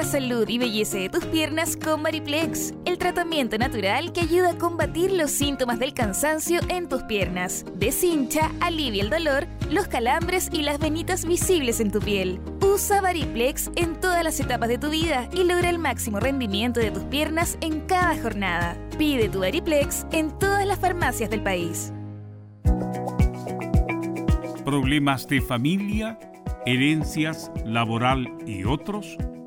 La salud y belleza de tus piernas con Mariplex, el tratamiento natural que ayuda a combatir los síntomas del cansancio en tus piernas. Deshincha, alivia el dolor, los calambres y las venitas visibles en tu piel. Usa Variplex en todas las etapas de tu vida y logra el máximo rendimiento de tus piernas en cada jornada. Pide tu Variplex en todas las farmacias del país. ¿Problemas de familia, herencias, laboral y otros?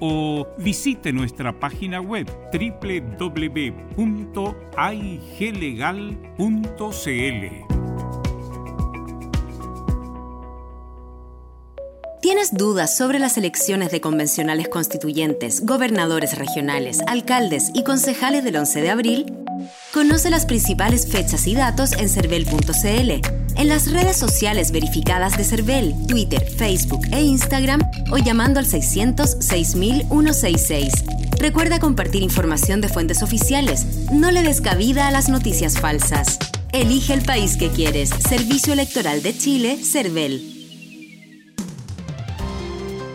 o visite nuestra página web www.aiglegal.cl. ¿Tienes dudas sobre las elecciones de convencionales constituyentes, gobernadores regionales, alcaldes y concejales del 11 de abril? Conoce las principales fechas y datos en cervel.cl, en las redes sociales verificadas de Cervel, Twitter, Facebook e Instagram o llamando al 600 6166. Recuerda compartir información de fuentes oficiales. No le des cabida a las noticias falsas. Elige el país que quieres. Servicio Electoral de Chile, Cervel.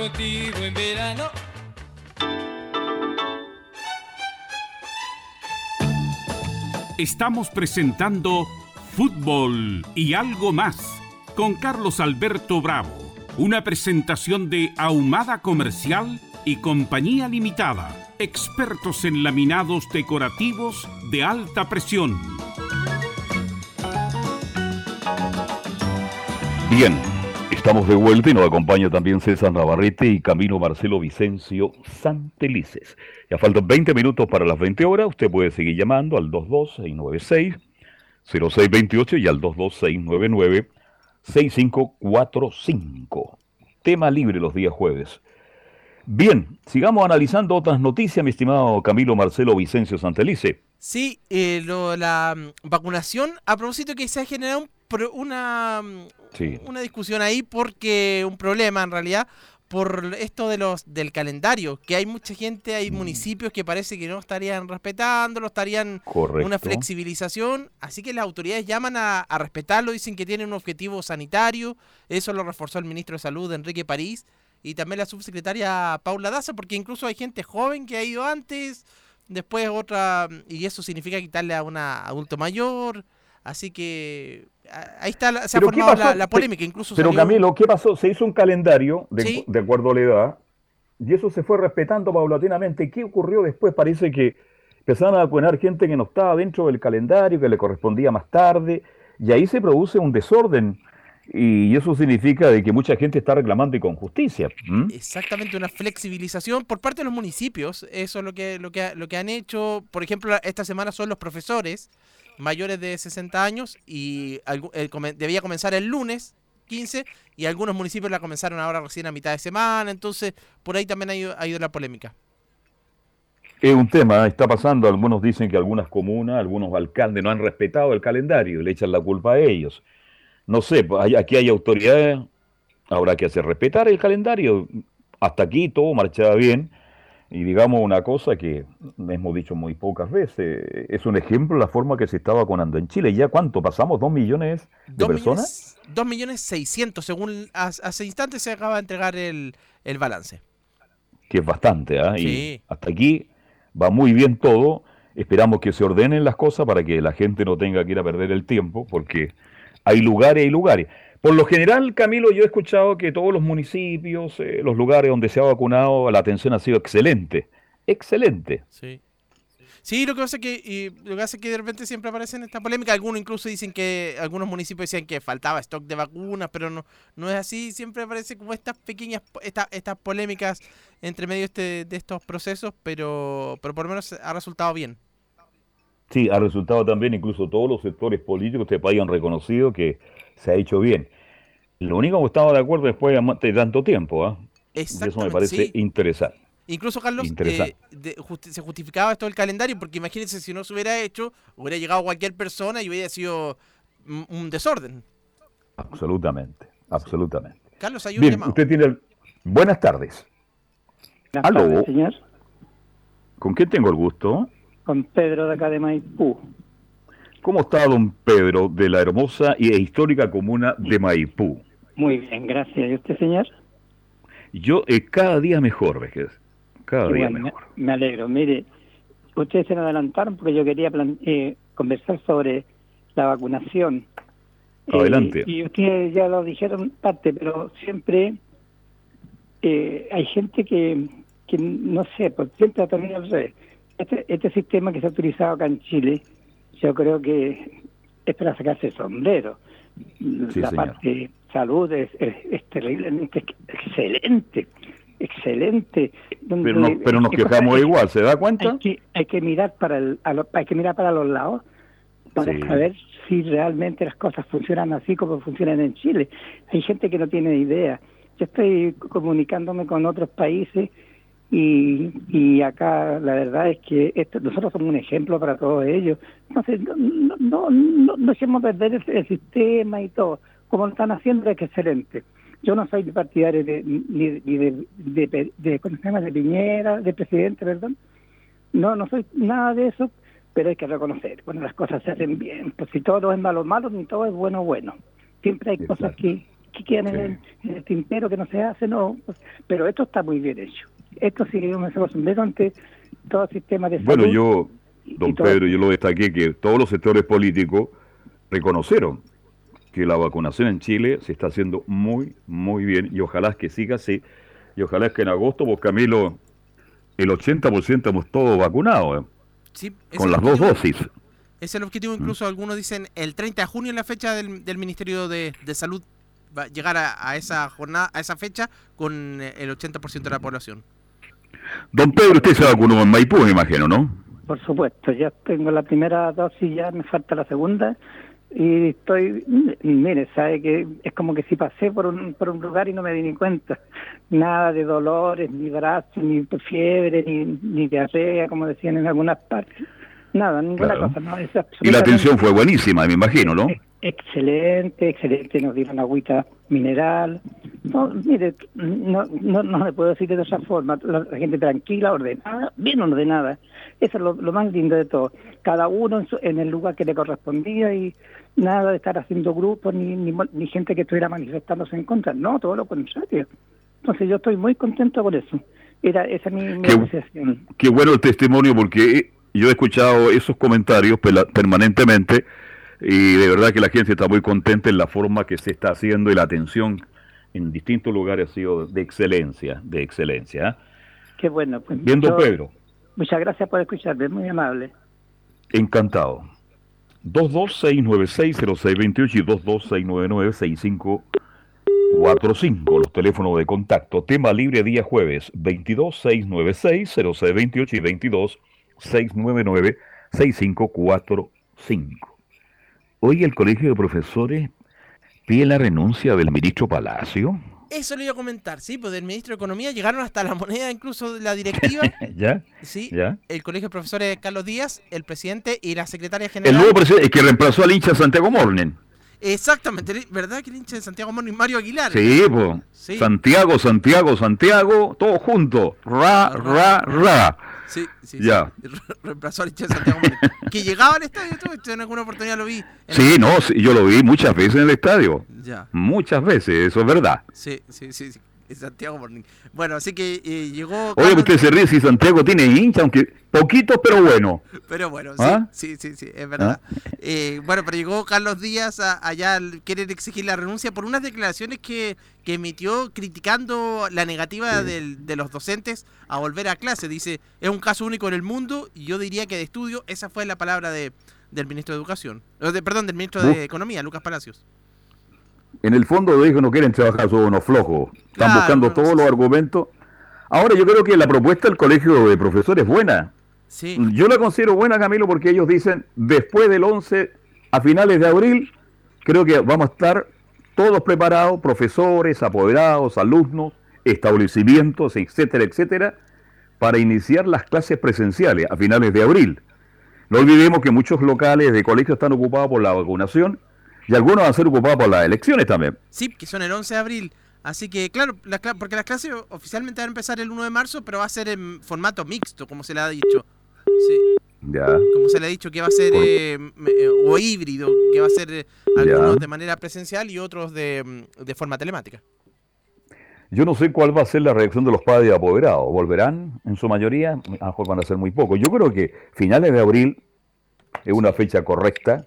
Contigo en verano. Estamos presentando Fútbol y algo más con Carlos Alberto Bravo. Una presentación de Ahumada Comercial y Compañía Limitada. Expertos en laminados decorativos de alta presión. Bien, estamos de vuelta y nos acompaña también César Navarrete y Camino Marcelo Vicencio Santelices. Ya faltan 20 minutos para las 20 horas. Usted puede seguir llamando al 22696-0628 y al 22699-6545. Tema libre los días jueves. Bien, sigamos analizando otras noticias, mi estimado Camilo Marcelo Vicencio Santelice. Sí, eh, lo, la mm, vacunación, a propósito que se ha generado una, mm, una discusión ahí porque un problema en realidad, por esto de los del calendario, que hay mucha gente, hay mm. municipios que parece que no estarían respetándolo, estarían una flexibilización, así que las autoridades llaman a, respetarlo, dicen que tienen un objetivo sanitario, eso lo reforzó el ministro de Salud, Enrique París, y también la subsecretaria Paula Daza, porque incluso hay gente joven que ha ido antes, después otra, y eso significa quitarle a un adulto mayor, así que ahí está, se ha formado la, polémica. Incluso pero Camilo, ¿qué pasó? Se hizo un calendario de, de, acuerdo a la edad y eso se fue respetando paulatinamente. ¿Qué ocurrió después? Parece que empezaron a vacunar gente que no estaba dentro del calendario, que le correspondía más tarde, y ahí se produce un desorden. Y eso significa de que mucha gente está reclamando y con justicia. Exactamente, una flexibilización por parte de los municipios. Eso es lo que, lo que, lo que han hecho. Por ejemplo, esta semana son los profesores mayores de 60 años y debía comenzar el lunes 15 y algunos municipios la comenzaron ahora recién a mitad de semana, entonces por ahí también ha ido, ha ido la polémica. Es un tema, está pasando, algunos dicen que algunas comunas, algunos alcaldes no han respetado el calendario le echan la culpa a ellos. No sé, pues, aquí hay autoridades, habrá que hacer respetar el calendario. Hasta aquí todo marchaba bien. Y digamos una cosa que hemos dicho muy pocas veces, es un ejemplo la forma que se está vacunando en Chile. ¿Ya cuánto pasamos? ¿Dos millones de Dos personas? millones, dos millones seiscientos, según hace instantes se acaba de entregar el, el balance. que es bastante, ¿ah? Sí. Y hasta aquí va muy bien todo. Esperamos que se ordenen las cosas para que la gente no tenga que ir a perder el tiempo, porque hay lugares y lugares. Por lo general, Camilo, yo he escuchado que todos los municipios, eh, los lugares donde se ha vacunado, la atención ha sido excelente. Excelente. Sí. Sí, lo que pasa es que, y lo que es que de repente siempre aparecen esta polémica. Algunos incluso dicen que, algunos municipios decían que faltaba stock de vacunas, pero no, no es así. Siempre aparece como estas pequeñas, esta- estas polémicas entre medio este, de estos procesos, pero, pero por lo menos ha resultado bien. Sí, ha resultado también, incluso todos los sectores políticos de este país han reconocido que se ha hecho bien. Lo único que estaba de acuerdo después de tanto tiempo, ¿ah? Y eso me parece sí. interesante. Incluso, Carlos, Interesante. eh, de- justi- se justificaba esto del calendario, porque imagínense si no se hubiera hecho, hubiera llegado cualquier persona y hubiera sido un, un desorden. Absolutamente, absolutamente. Carlos, hay un Bien, llamado. usted tiene... el- Buenas tardes. Buenas Aló. tardes, señor. ¿Con quién tengo el gusto? Con Pedro de acá de Maipú. ¿Cómo está don Pedro de la hermosa y- histórica comuna de Maipú? Muy bien, gracias. ¿Y usted, señor? Yo eh, cada día mejor, vejez. Cada día mejor. me, me alegro. Mire, ustedes se me adelantaron porque yo quería eh, conversar sobre la vacunación. Eh, Adelante. y ustedes ya lo dijeron parte, pero siempre eh, hay gente que, que no sé, pues siempre termina al revés. Este, este sistema que se ha utilizado acá en Chile, yo creo que es para sacarse el sombrero. Sí, la señor. parte salud es, es, es terriblemente excelente, excelente. donde- Pero, no- pero nos quejamos hay- igual, ¿se da cuenta? Hay que, hay que mirar para el, a lo- hay que mirar para los lados para Sí. saber si realmente las cosas funcionan así como funcionan en Chile. Hay gente que no tiene idea. Yo estoy comunicándome con otros países y, y acá la verdad es que esto, nosotros somos un ejemplo para todos ellos. Entonces, no, no, no, no, no dejemos perder el, el sistema y todo. Como lo están haciendo, es excelente. Yo no soy partidario de, ni, ni de, de, de, de, ¿cómo se llama? de Piñera, de presidente, perdón. No, no soy nada de eso, pero hay que reconocer cuando las cosas se hacen bien. Pues si todo es malo, malo, ni todo es bueno, bueno. Siempre hay cosas que, que quedan en, el, en el tintero que no se hacen, no. pues, pero esto está muy bien hecho. Esto sí que yo me sombrero ante todo el sistema de Bueno, salud. yo, don todo- Pedro, yo lo destaqué que todos los sectores políticos reconocieron que la vacunación en Chile se está haciendo muy, muy bien y ojalá que siga así. Y ojalá que en agosto, pues Camilo, el 80% estamos todos vacunados, ¿eh? Sí, con las dos dosis. Es el objetivo, incluso algunos dicen el 30 de junio es la fecha del, del Ministerio de, de Salud. Va a llegar a, a esa jornada, a esa fecha, con el 80% de la población. Don Pedro, usted se vacunó en Maipú, me imagino, ¿no? Por supuesto, ya tengo la primera dosis, ya me falta la segunda. Y estoy, mire, sabe que es como que si pasé por un, por un lugar y no me di ni cuenta. Nada de dolores, ni brazos, ni fiebre, ni, ni diarrea, como decían en algunas partes. Nada, ninguna Claro. cosa. No, es Y la atención fue buenísima, me imagino, ¿no? Excelente, excelente. Nos dieron agüita mineral. No, mire, no, no, no le puedo decir de otra forma. La, gente tranquila, ordenada, bien ordenada. Eso es lo, lo más lindo de todo. Cada uno en, su- en el lugar que le correspondía y nada de estar haciendo grupos ni, ni, ni gente que estuviera manifestándose en contra. No, todo lo contrario. Entonces yo estoy muy contento con eso. Era esa es mi, mi Qué- apreciación. Qué bueno el testimonio porque yo he escuchado esos comentarios permanentemente y de verdad que la gente está muy contenta en la forma que se está haciendo y la atención en distintos lugares ha sido de excelencia, de excelencia. ¿eh? Qué bueno. Pues, yo- Pedro, Muchas gracias por escucharme, muy amable. encantado. 226960628 y 226996545, los teléfonos de contacto. Tema libre día jueves, 226960628 y 226996545. Hoy el Colegio de Profesores pie la renuncia del ministro Palacio? Eso le iba a comentar, sí, pues del ministro de Economía llegaron hasta la moneda incluso de la directiva. <laughs> ¿Ya? Sí, ¿Ya? el Colegio de Profesores Carlos Díaz, el presidente y la secretaria El general. nuevo presidente que reemplazó al hincha Santiago Morning. Exactamente, ¿verdad que el hincha de Santiago Morning Mario Aguilar? Sí, pues. Sí. Santiago, Santiago, Santiago, todo junto. Ra, ra, ra. Sí, sí, Ya. sí. Re- Reemplazó al hincha de Santiago que llegaba al estadio, tú, en alguna oportunidad lo vi. Sí, el- no, sí, yo lo vi muchas veces en el estadio. Ya. Muchas veces, eso es verdad. Sí, sí, sí, sí. <laughs> Santiago Morning. Bueno, así que eh, llegó. Oye, usted se ríe si Santiago tiene hincha, aunque poquitos, pero bueno. Pero bueno, sí, ¿Ah? sí, sí, sí, es verdad. Eh, bueno, pero llegó Carlos Díaz a- allá al querer exigir la renuncia por unas declaraciones que, que emitió criticando la negativa del- de los docentes a volver a clase. Dice, es un caso único en el mundo y yo diría que de estudio, esa fue la palabra de, del ministro de Educación. De- perdón, del ministro de. Economía, Lucas Palacios. En el fondo dijo no quieren trabajar, son unos flojos. Están Claro, buscando todos los argumentos. Ahora yo creo que la propuesta del colegio de profesores es buena. Sí. Yo la considero buena, Camilo, porque ellos dicen, después del 11, a finales de abril, creo que vamos a estar todos preparados, profesores, apoderados, alumnos, establecimientos, etcétera, etcétera, para iniciar las clases presenciales a finales de abril. No olvidemos que muchos locales de colegios están ocupados por la vacunación y algunos van a ser ocupados por las elecciones también. Sí, que son el 11 de abril. Así que, claro, porque las clases oficialmente van a empezar el 1 de marzo, pero va a ser en formato mixto, como se le ha dicho. Sí. Ya. como se le ha dicho que va a ser eh, eh, o híbrido, que va a ser eh, algunos de manera presencial y otros de, mm, de forma telemática. Yo no sé cuál va a ser la reacción de los padres apoderados. ¿Volverán en su mayoría? A lo mejor van a ser muy pocos. Yo creo que finales de abril es una fecha correcta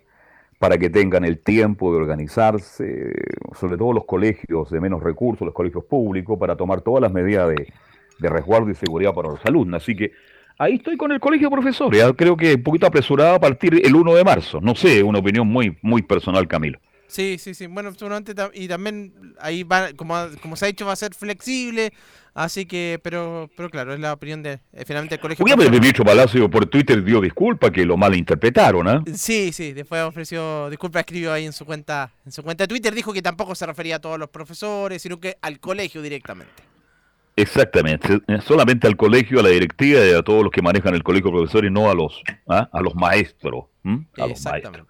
para que tengan el tiempo de organizarse, sobre todo los colegios de menos recursos, los colegios públicos, para tomar todas las medidas de, resguardo y seguridad para los alumnos. Así que ahí estoy con el colegio de profesores. Creo que un poquito apresurado a partir el 1 de marzo. No sé, una opinión muy, muy personal, Camilo. Sí, sí, sí. Bueno, seguramente y también ahí va, como, como se ha dicho, va a ser flexible. Así que, pero, pero claro, es la opinión de eh, finalmente el colegio. Pero el ministro Palacio por Twitter dio disculpa que lo malinterpretaron, ¿ah? Sí, sí, después ofreció disculpas, escribió ahí en su cuenta, en su cuenta de Twitter, dijo que tampoco se refería a todos los profesores, sino que al colegio directamente. Exactamente, eh, solamente al colegio, a la directiva y a todos los que manejan el colegio de profesores, no a los, ¿ah? a los maestros. ¿m? A los maestros.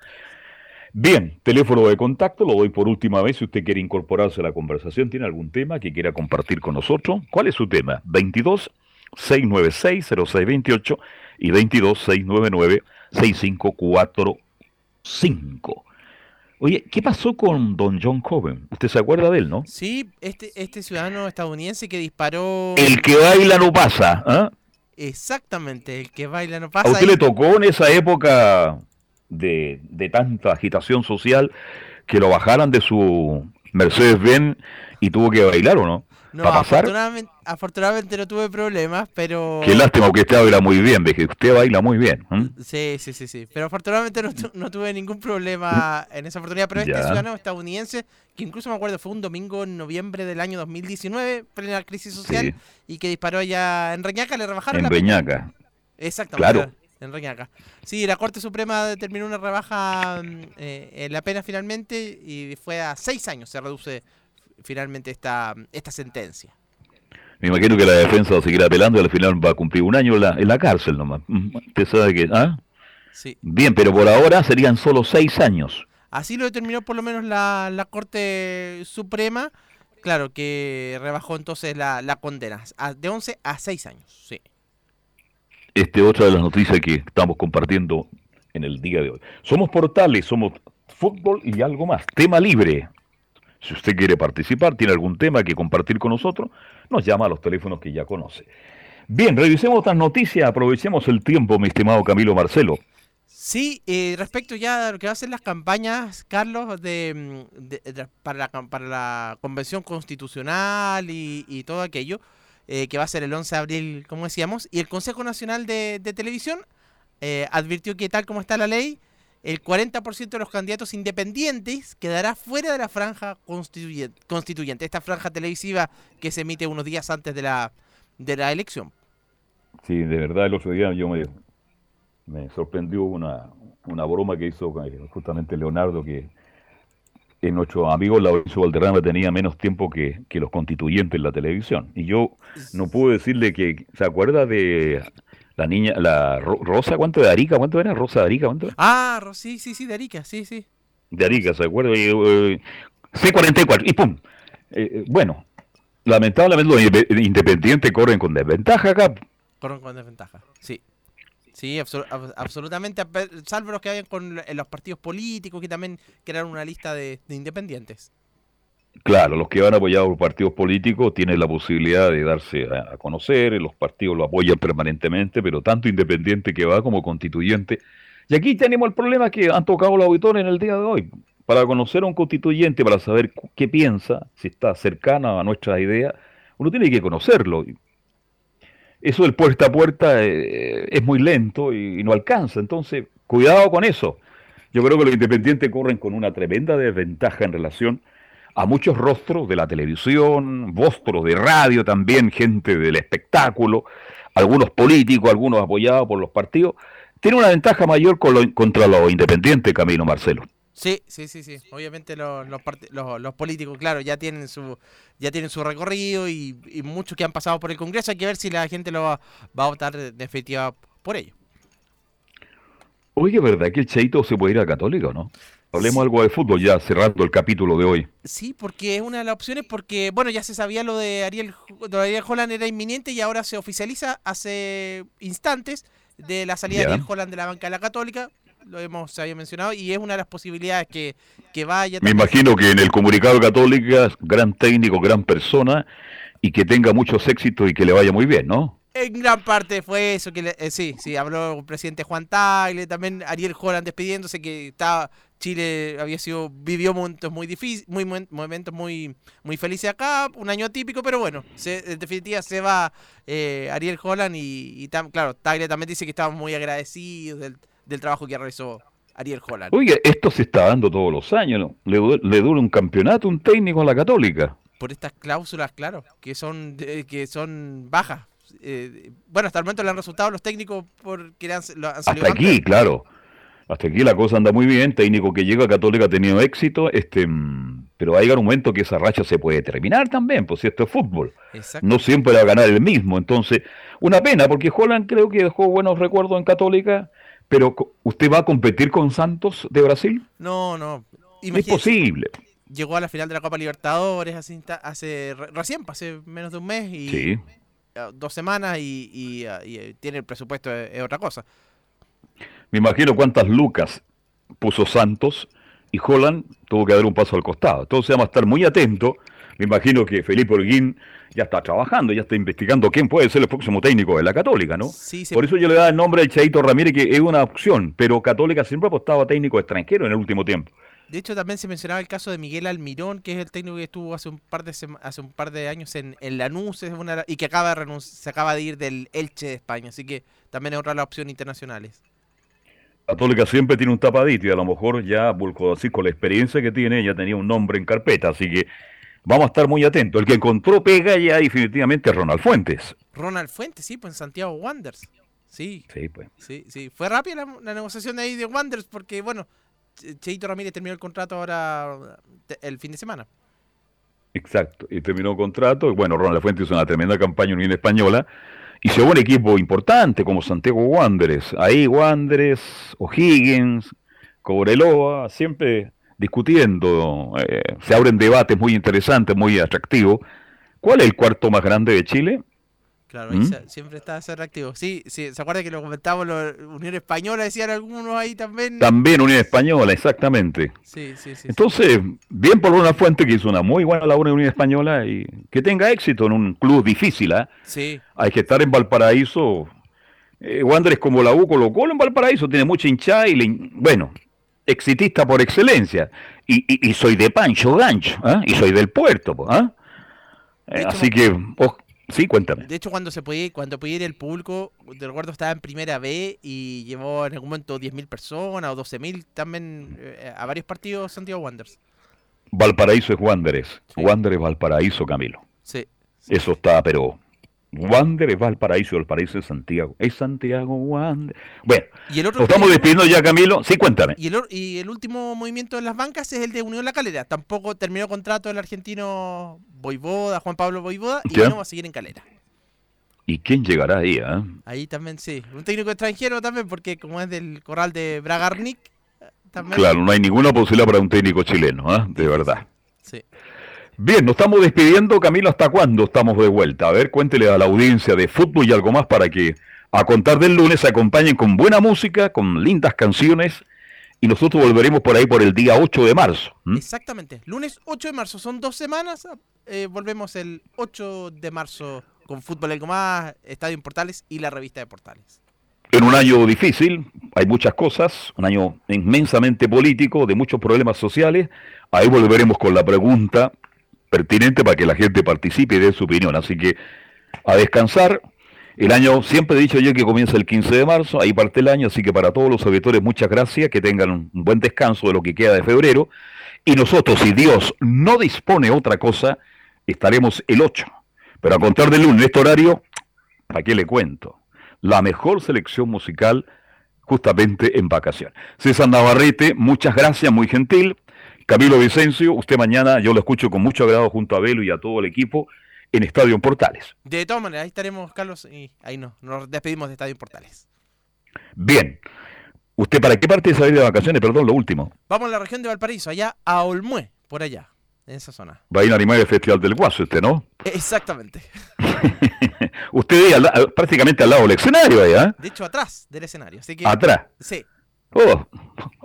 Bien, teléfono de contacto, lo doy por última vez. Si usted quiere incorporarse a la conversación, tiene algún tema que quiera compartir con nosotros, ¿cuál es su tema? 22 696 0628 y 22 699 6545. Oye, ¿qué pasó con don John Coben? ¿Usted se acuerda de él, no? Sí, este, este ciudadano estadounidense que disparó... El que baila no pasa. ¿ah? Exactamente, el que baila no ¿A pasa. usted y- le tocó en esa época de, de tanta agitación social que lo bajaran de su Mercedes-Benz y tuvo que bailar o no? No, afortunadamente, afortunadamente no tuve problemas, pero... Qué lástima que usted baila muy bien, que usted baila muy bien. Sí, sí, sí, sí. Pero afortunadamente no, tu- no tuve ningún problema <laughs> en esa oportunidad. Pero este ciudadano estadounidense, que incluso me acuerdo fue un domingo en noviembre del año 2019, plena crisis social, Sí. y que disparó allá en Reñaca, le rebajaron En la pena. Reñaca. Exactamente. Claro. En Reñaca. Sí, la Corte Suprema determinó una rebaja mm, eh, en la pena finalmente y fue a seis años se reduce finalmente esta, esta sentencia. Me imagino que la defensa va a seguir apelando y al final va a cumplir un año en la, en la cárcel nomás. Mm, Usted sabe que... ¿ah? Sí. Bien, pero por ahora serían solo seis años. Así lo determinó por lo menos la, la Corte Suprema. Claro, que rebajó entonces la, la condena de 11 a 6 años. Sí. Este otra de las noticias que estamos compartiendo en el día de hoy. Somos portales, somos fútbol y algo más. Tema libre. Si usted quiere participar, tiene algún tema que compartir con nosotros, nos llama a los teléfonos que ya conoce. Bien, revisemos otras noticias, aprovechemos el tiempo, mi estimado Camilo Marcelo. Sí, eh, respecto ya a lo que ser las campañas, Carlos, de, mm, para, la, para la convención constitucional y todo aquello, eh, que va a ser el 11 de abril, como decíamos, y el Consejo Nacional de, de Televisión eh, advirtió que tal como está la ley, el 40% de los candidatos independientes quedará fuera de la franja constituyente, constituyente, esta franja televisiva que se emite unos días antes de la, de la elección. Sí, de verdad, el otro día yo me, me sorprendió una, una broma que hizo eh, justamente Leonardo, que eh, nuestro amigo Laurencio Valderrama tenía menos tiempo que, que los constituyentes en la televisión. Y yo no puedo decirle que, ¿se acuerda de la niña, la Ro- Rosa, cuánto de Arica? ¿Cuánto era? Rosa de Arica, ¿cuánto era? Ah, sí, sí, sí, de Arica, sí, sí. De Arica, ¿se acuerda? Y, eh, C44, y pum. Eh, eh, bueno, lamentablemente los indepe- independientes corren con desventaja acá. Corren con desventaja, sí. Sí, absolu- ab- absolutamente, salvo los que hayan con los partidos políticos que también crearon una lista de, de independientes. Claro, los que van apoyados por partidos políticos tienen la posibilidad de darse a, conocer, los partidos lo apoyan permanentemente, pero tanto independiente que va como constituyente. Y aquí tenemos el problema que han tocado los auditores en el día de hoy. Para conocer a un constituyente, para saber qué piensa, si está cercana a nuestras ideas, uno tiene que conocerlo. Eso del puerta a puerta eh, es muy lento y, y no alcanza. Entonces, cuidado con eso. Yo creo que los independientes corren con una tremenda desventaja en relación a muchos rostros de la televisión, rostros de radio también, gente del espectáculo, algunos políticos, algunos apoyados por los partidos. Tiene una ventaja mayor con lo- contra los independientes, Camino Marcelo. Sí, sí, sí, sí. Obviamente los, los, los, los políticos, claro, ya tienen su ya tienen su recorrido y, y muchos que han pasado por el Congreso. Hay que ver si la gente lo va, va a votar de definitiva por ello. Oye, ¿verdad que el Cheito se puede ir a Católica o no? Hablemos algo de fútbol ya cerrando el capítulo de hoy. Sí, porque es una de las opciones, porque, bueno, ya se sabía lo de Ariel, lo de Ariel Holland era inminente y ahora se oficializa hace instantes de la salida Ya. de Ariel Holland de la banca de la Católica. Lo hemos se había mencionado y es una de las posibilidades que, que vaya. Me imagino que en el comunicado Católica, gran técnico, gran persona, y que tenga muchos éxitos y que le vaya muy bien, ¿no? En gran parte fue eso que le- eh, sí, sí, habló el presidente Juan Tagle, también Ariel Holland despidiéndose que estaba Chile había sido vivió momentos muy difíciles, muy momen- momentos muy muy felices acá, un año típico, pero bueno, se, en definitiva se va eh, Ariel Holland y, y tam- claro, Tagle también dice que estamos muy agradecidos del, del trabajo que realizó Ariel Holland. Oye, esto se está dando todos los años, ¿no? Le, le dura un campeonato un técnico a la Católica. por estas cláusulas, claro, que son que son bajas. Eh, bueno, hasta el momento le han resultado los técnicos porque le han, lo han salido Hasta aquí, claro. Hasta aquí la cosa anda muy bien. Técnico que llega a Católica ha tenido éxito, este, mm, pero va a llegar un momento que esa racha se puede terminar también, pues si esto es fútbol. Exacto. No siempre va a ganar el mismo. Entonces, una pena, porque Holland creo que dejó buenos recuerdos en Católica, pero ¿usted va a competir con Santos de Brasil? No, no. No es posible. Llegó a la final de la Copa Libertadores hace, recién, pues, hace menos de un mes y Sí. eh, dos semanas y, y, y, eh, tiene el presupuesto es, es otra cosa. Me imagino cuántas lucas puso Santos y Holland tuvo que dar un paso al costado. Entonces vamos a estar muy atentos. Me imagino que Felipe Holguín ya está trabajando, ya está investigando quién puede ser el próximo técnico de la Católica, ¿no? Sí, se- Por eso yo le da el nombre al Chaito Ramírez, que es una opción, pero Católica siempre ha apostado a técnico extranjero en el último tiempo. De hecho, también se mencionaba el caso de Miguel Almirón, que es el técnico que estuvo hace un par de hace un par de años en, en Lanús es una- y que acaba de se acaba de ir del Elche de España, así que también es otra de las opciones internacionales. Católica siempre tiene un tapadito y a lo mejor ya Bulcodacir con la experiencia que tiene ya tenía un nombre en carpeta, así que vamos a estar muy atentos. El que encontró pega ya definitivamente es Ronald Fuentes. Ronald Fuentes, sí, pues en Santiago Wanderers. Sí, Sí, pues. sí, sí. Fue rápida la, la negociación ahí de Wanderers porque, bueno, Che- Cheito Ramírez terminó el contrato ahora el fin de semana. Exacto, y terminó contrato. Y bueno, Ronald Fuentes hizo una tremenda campaña en Unión Española. Y se un equipo importante como Santiago Wanderers. Ahí Wanderers, O'Higgins, Cobreloa, siempre discutiendo. eh, se abren debates muy interesantes, muy atractivos. ¿Cuál es el cuarto más grande de Chile? Claro, ¿Mm? se- siempre está ese reactivo. Sí, sí, ¿se acuerda que lo comentábamos, la Unión Española, decían algunos ahí también? También Unión Española, exactamente. Sí, sí, sí. Entonces, bien por Ronald Fuentes, que hizo una muy buena labor en Unión Española y que tenga éxito en un club difícil, ¿ah? Sí, hay que estar en Valparaíso. Eh, Wanderers como la U Colo Colo en Valparaíso tiene mucha hinchada y le bueno, exitista por excelencia. Y, y- y soy de Pancho Gancho, ¿ah? y soy del puerto, ¿ah? Eh, hecho, así que, oh, sí, cuéntame. De hecho, cuando se podía, cuando podía ir el público, te recuerdo estaba en primera B y llevó en algún momento 10.000 personas o 12.000 también eh, a varios partidos Santiago Wanderers. Valparaíso es Wanderers, Wanderers Valparaíso, Camilo. Sí. Eso está, pero Wander es Valparaíso, el paraíso es Santiago. Es Santiago Wander. Bueno, Y el otro nos estamos despidiendo ya, Camilo. Sí, cuéntame. Y el, y el último movimiento en las bancas es el de Unión La Calera. Tampoco terminó contrato el argentino Boivoda, Juan Pablo Boivoda, y Ya. no va a seguir en Calera. ¿Y quién llegará ahí? ah? Ahí también sí. Un técnico extranjero también, porque como es del corral de Bragarnik, también. Claro, no hay ninguna posibilidad para un técnico chileno, ¿ah? de verdad. Bien, nos estamos despidiendo, Camilo, ¿hasta cuándo estamos de vuelta? A ver, cuéntele a la audiencia de fútbol y algo más para que a contar del lunes se acompañen con buena música, con lindas canciones, y nosotros volveremos por ahí por el día 8 de marzo. Exactamente. Lunes 8 de marzo. Son dos semanas. eh, volvemos el 8 de marzo con Fútbol Algo Más, Estadio en Portales y la revista de Portales. En un año difícil, hay muchas cosas, un año inmensamente político, de muchos problemas sociales. Ahí volveremos con la pregunta pertinente para que la gente participe y dé su opinión. Así que a descansar. El año, siempre he dicho yo que comienza el 15 de marzo, ahí parte el año, así que para todos los auditores muchas gracias, que tengan un buen descanso de lo que queda de febrero. Y nosotros, si Dios no dispone otra cosa, estaremos el 8. Pero a contar del lunes, este horario, ¿para qué le cuento? La mejor selección musical justamente en vacaciones. César Navarrete, muchas gracias, muy gentil. Camilo Vicencio, usted mañana, yo lo escucho con mucho agrado junto a Velo y a todo el equipo en Estadio Portales. De todas maneras, ahí estaremos, Carlos, y ahí no, nos despedimos de Estadio Portales. Bien. ¿Usted para qué parte de salir de vacaciones? Perdón, lo último. Vamos a la región de Valparaíso, allá a Olmué, por allá, en esa zona. Va a ir a animar el Festival del Guaso, usted, ¿no? Exactamente. <laughs> Usted prácticamente al lado del escenario, ahí, ¿ah? De hecho, atrás del escenario. Así que, Atrás. Sí. Oh,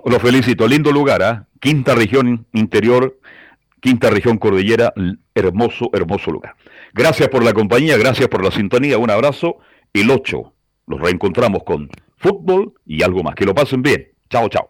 lo felicito, lindo lugar, ¿ah? Quinta región interior, quinta región cordillera, hermoso, hermoso lugar. Gracias por la compañía, gracias por la sintonía, un abrazo. El 8, los reencontramos con fútbol y algo más. Que lo pasen bien. Chao, chao.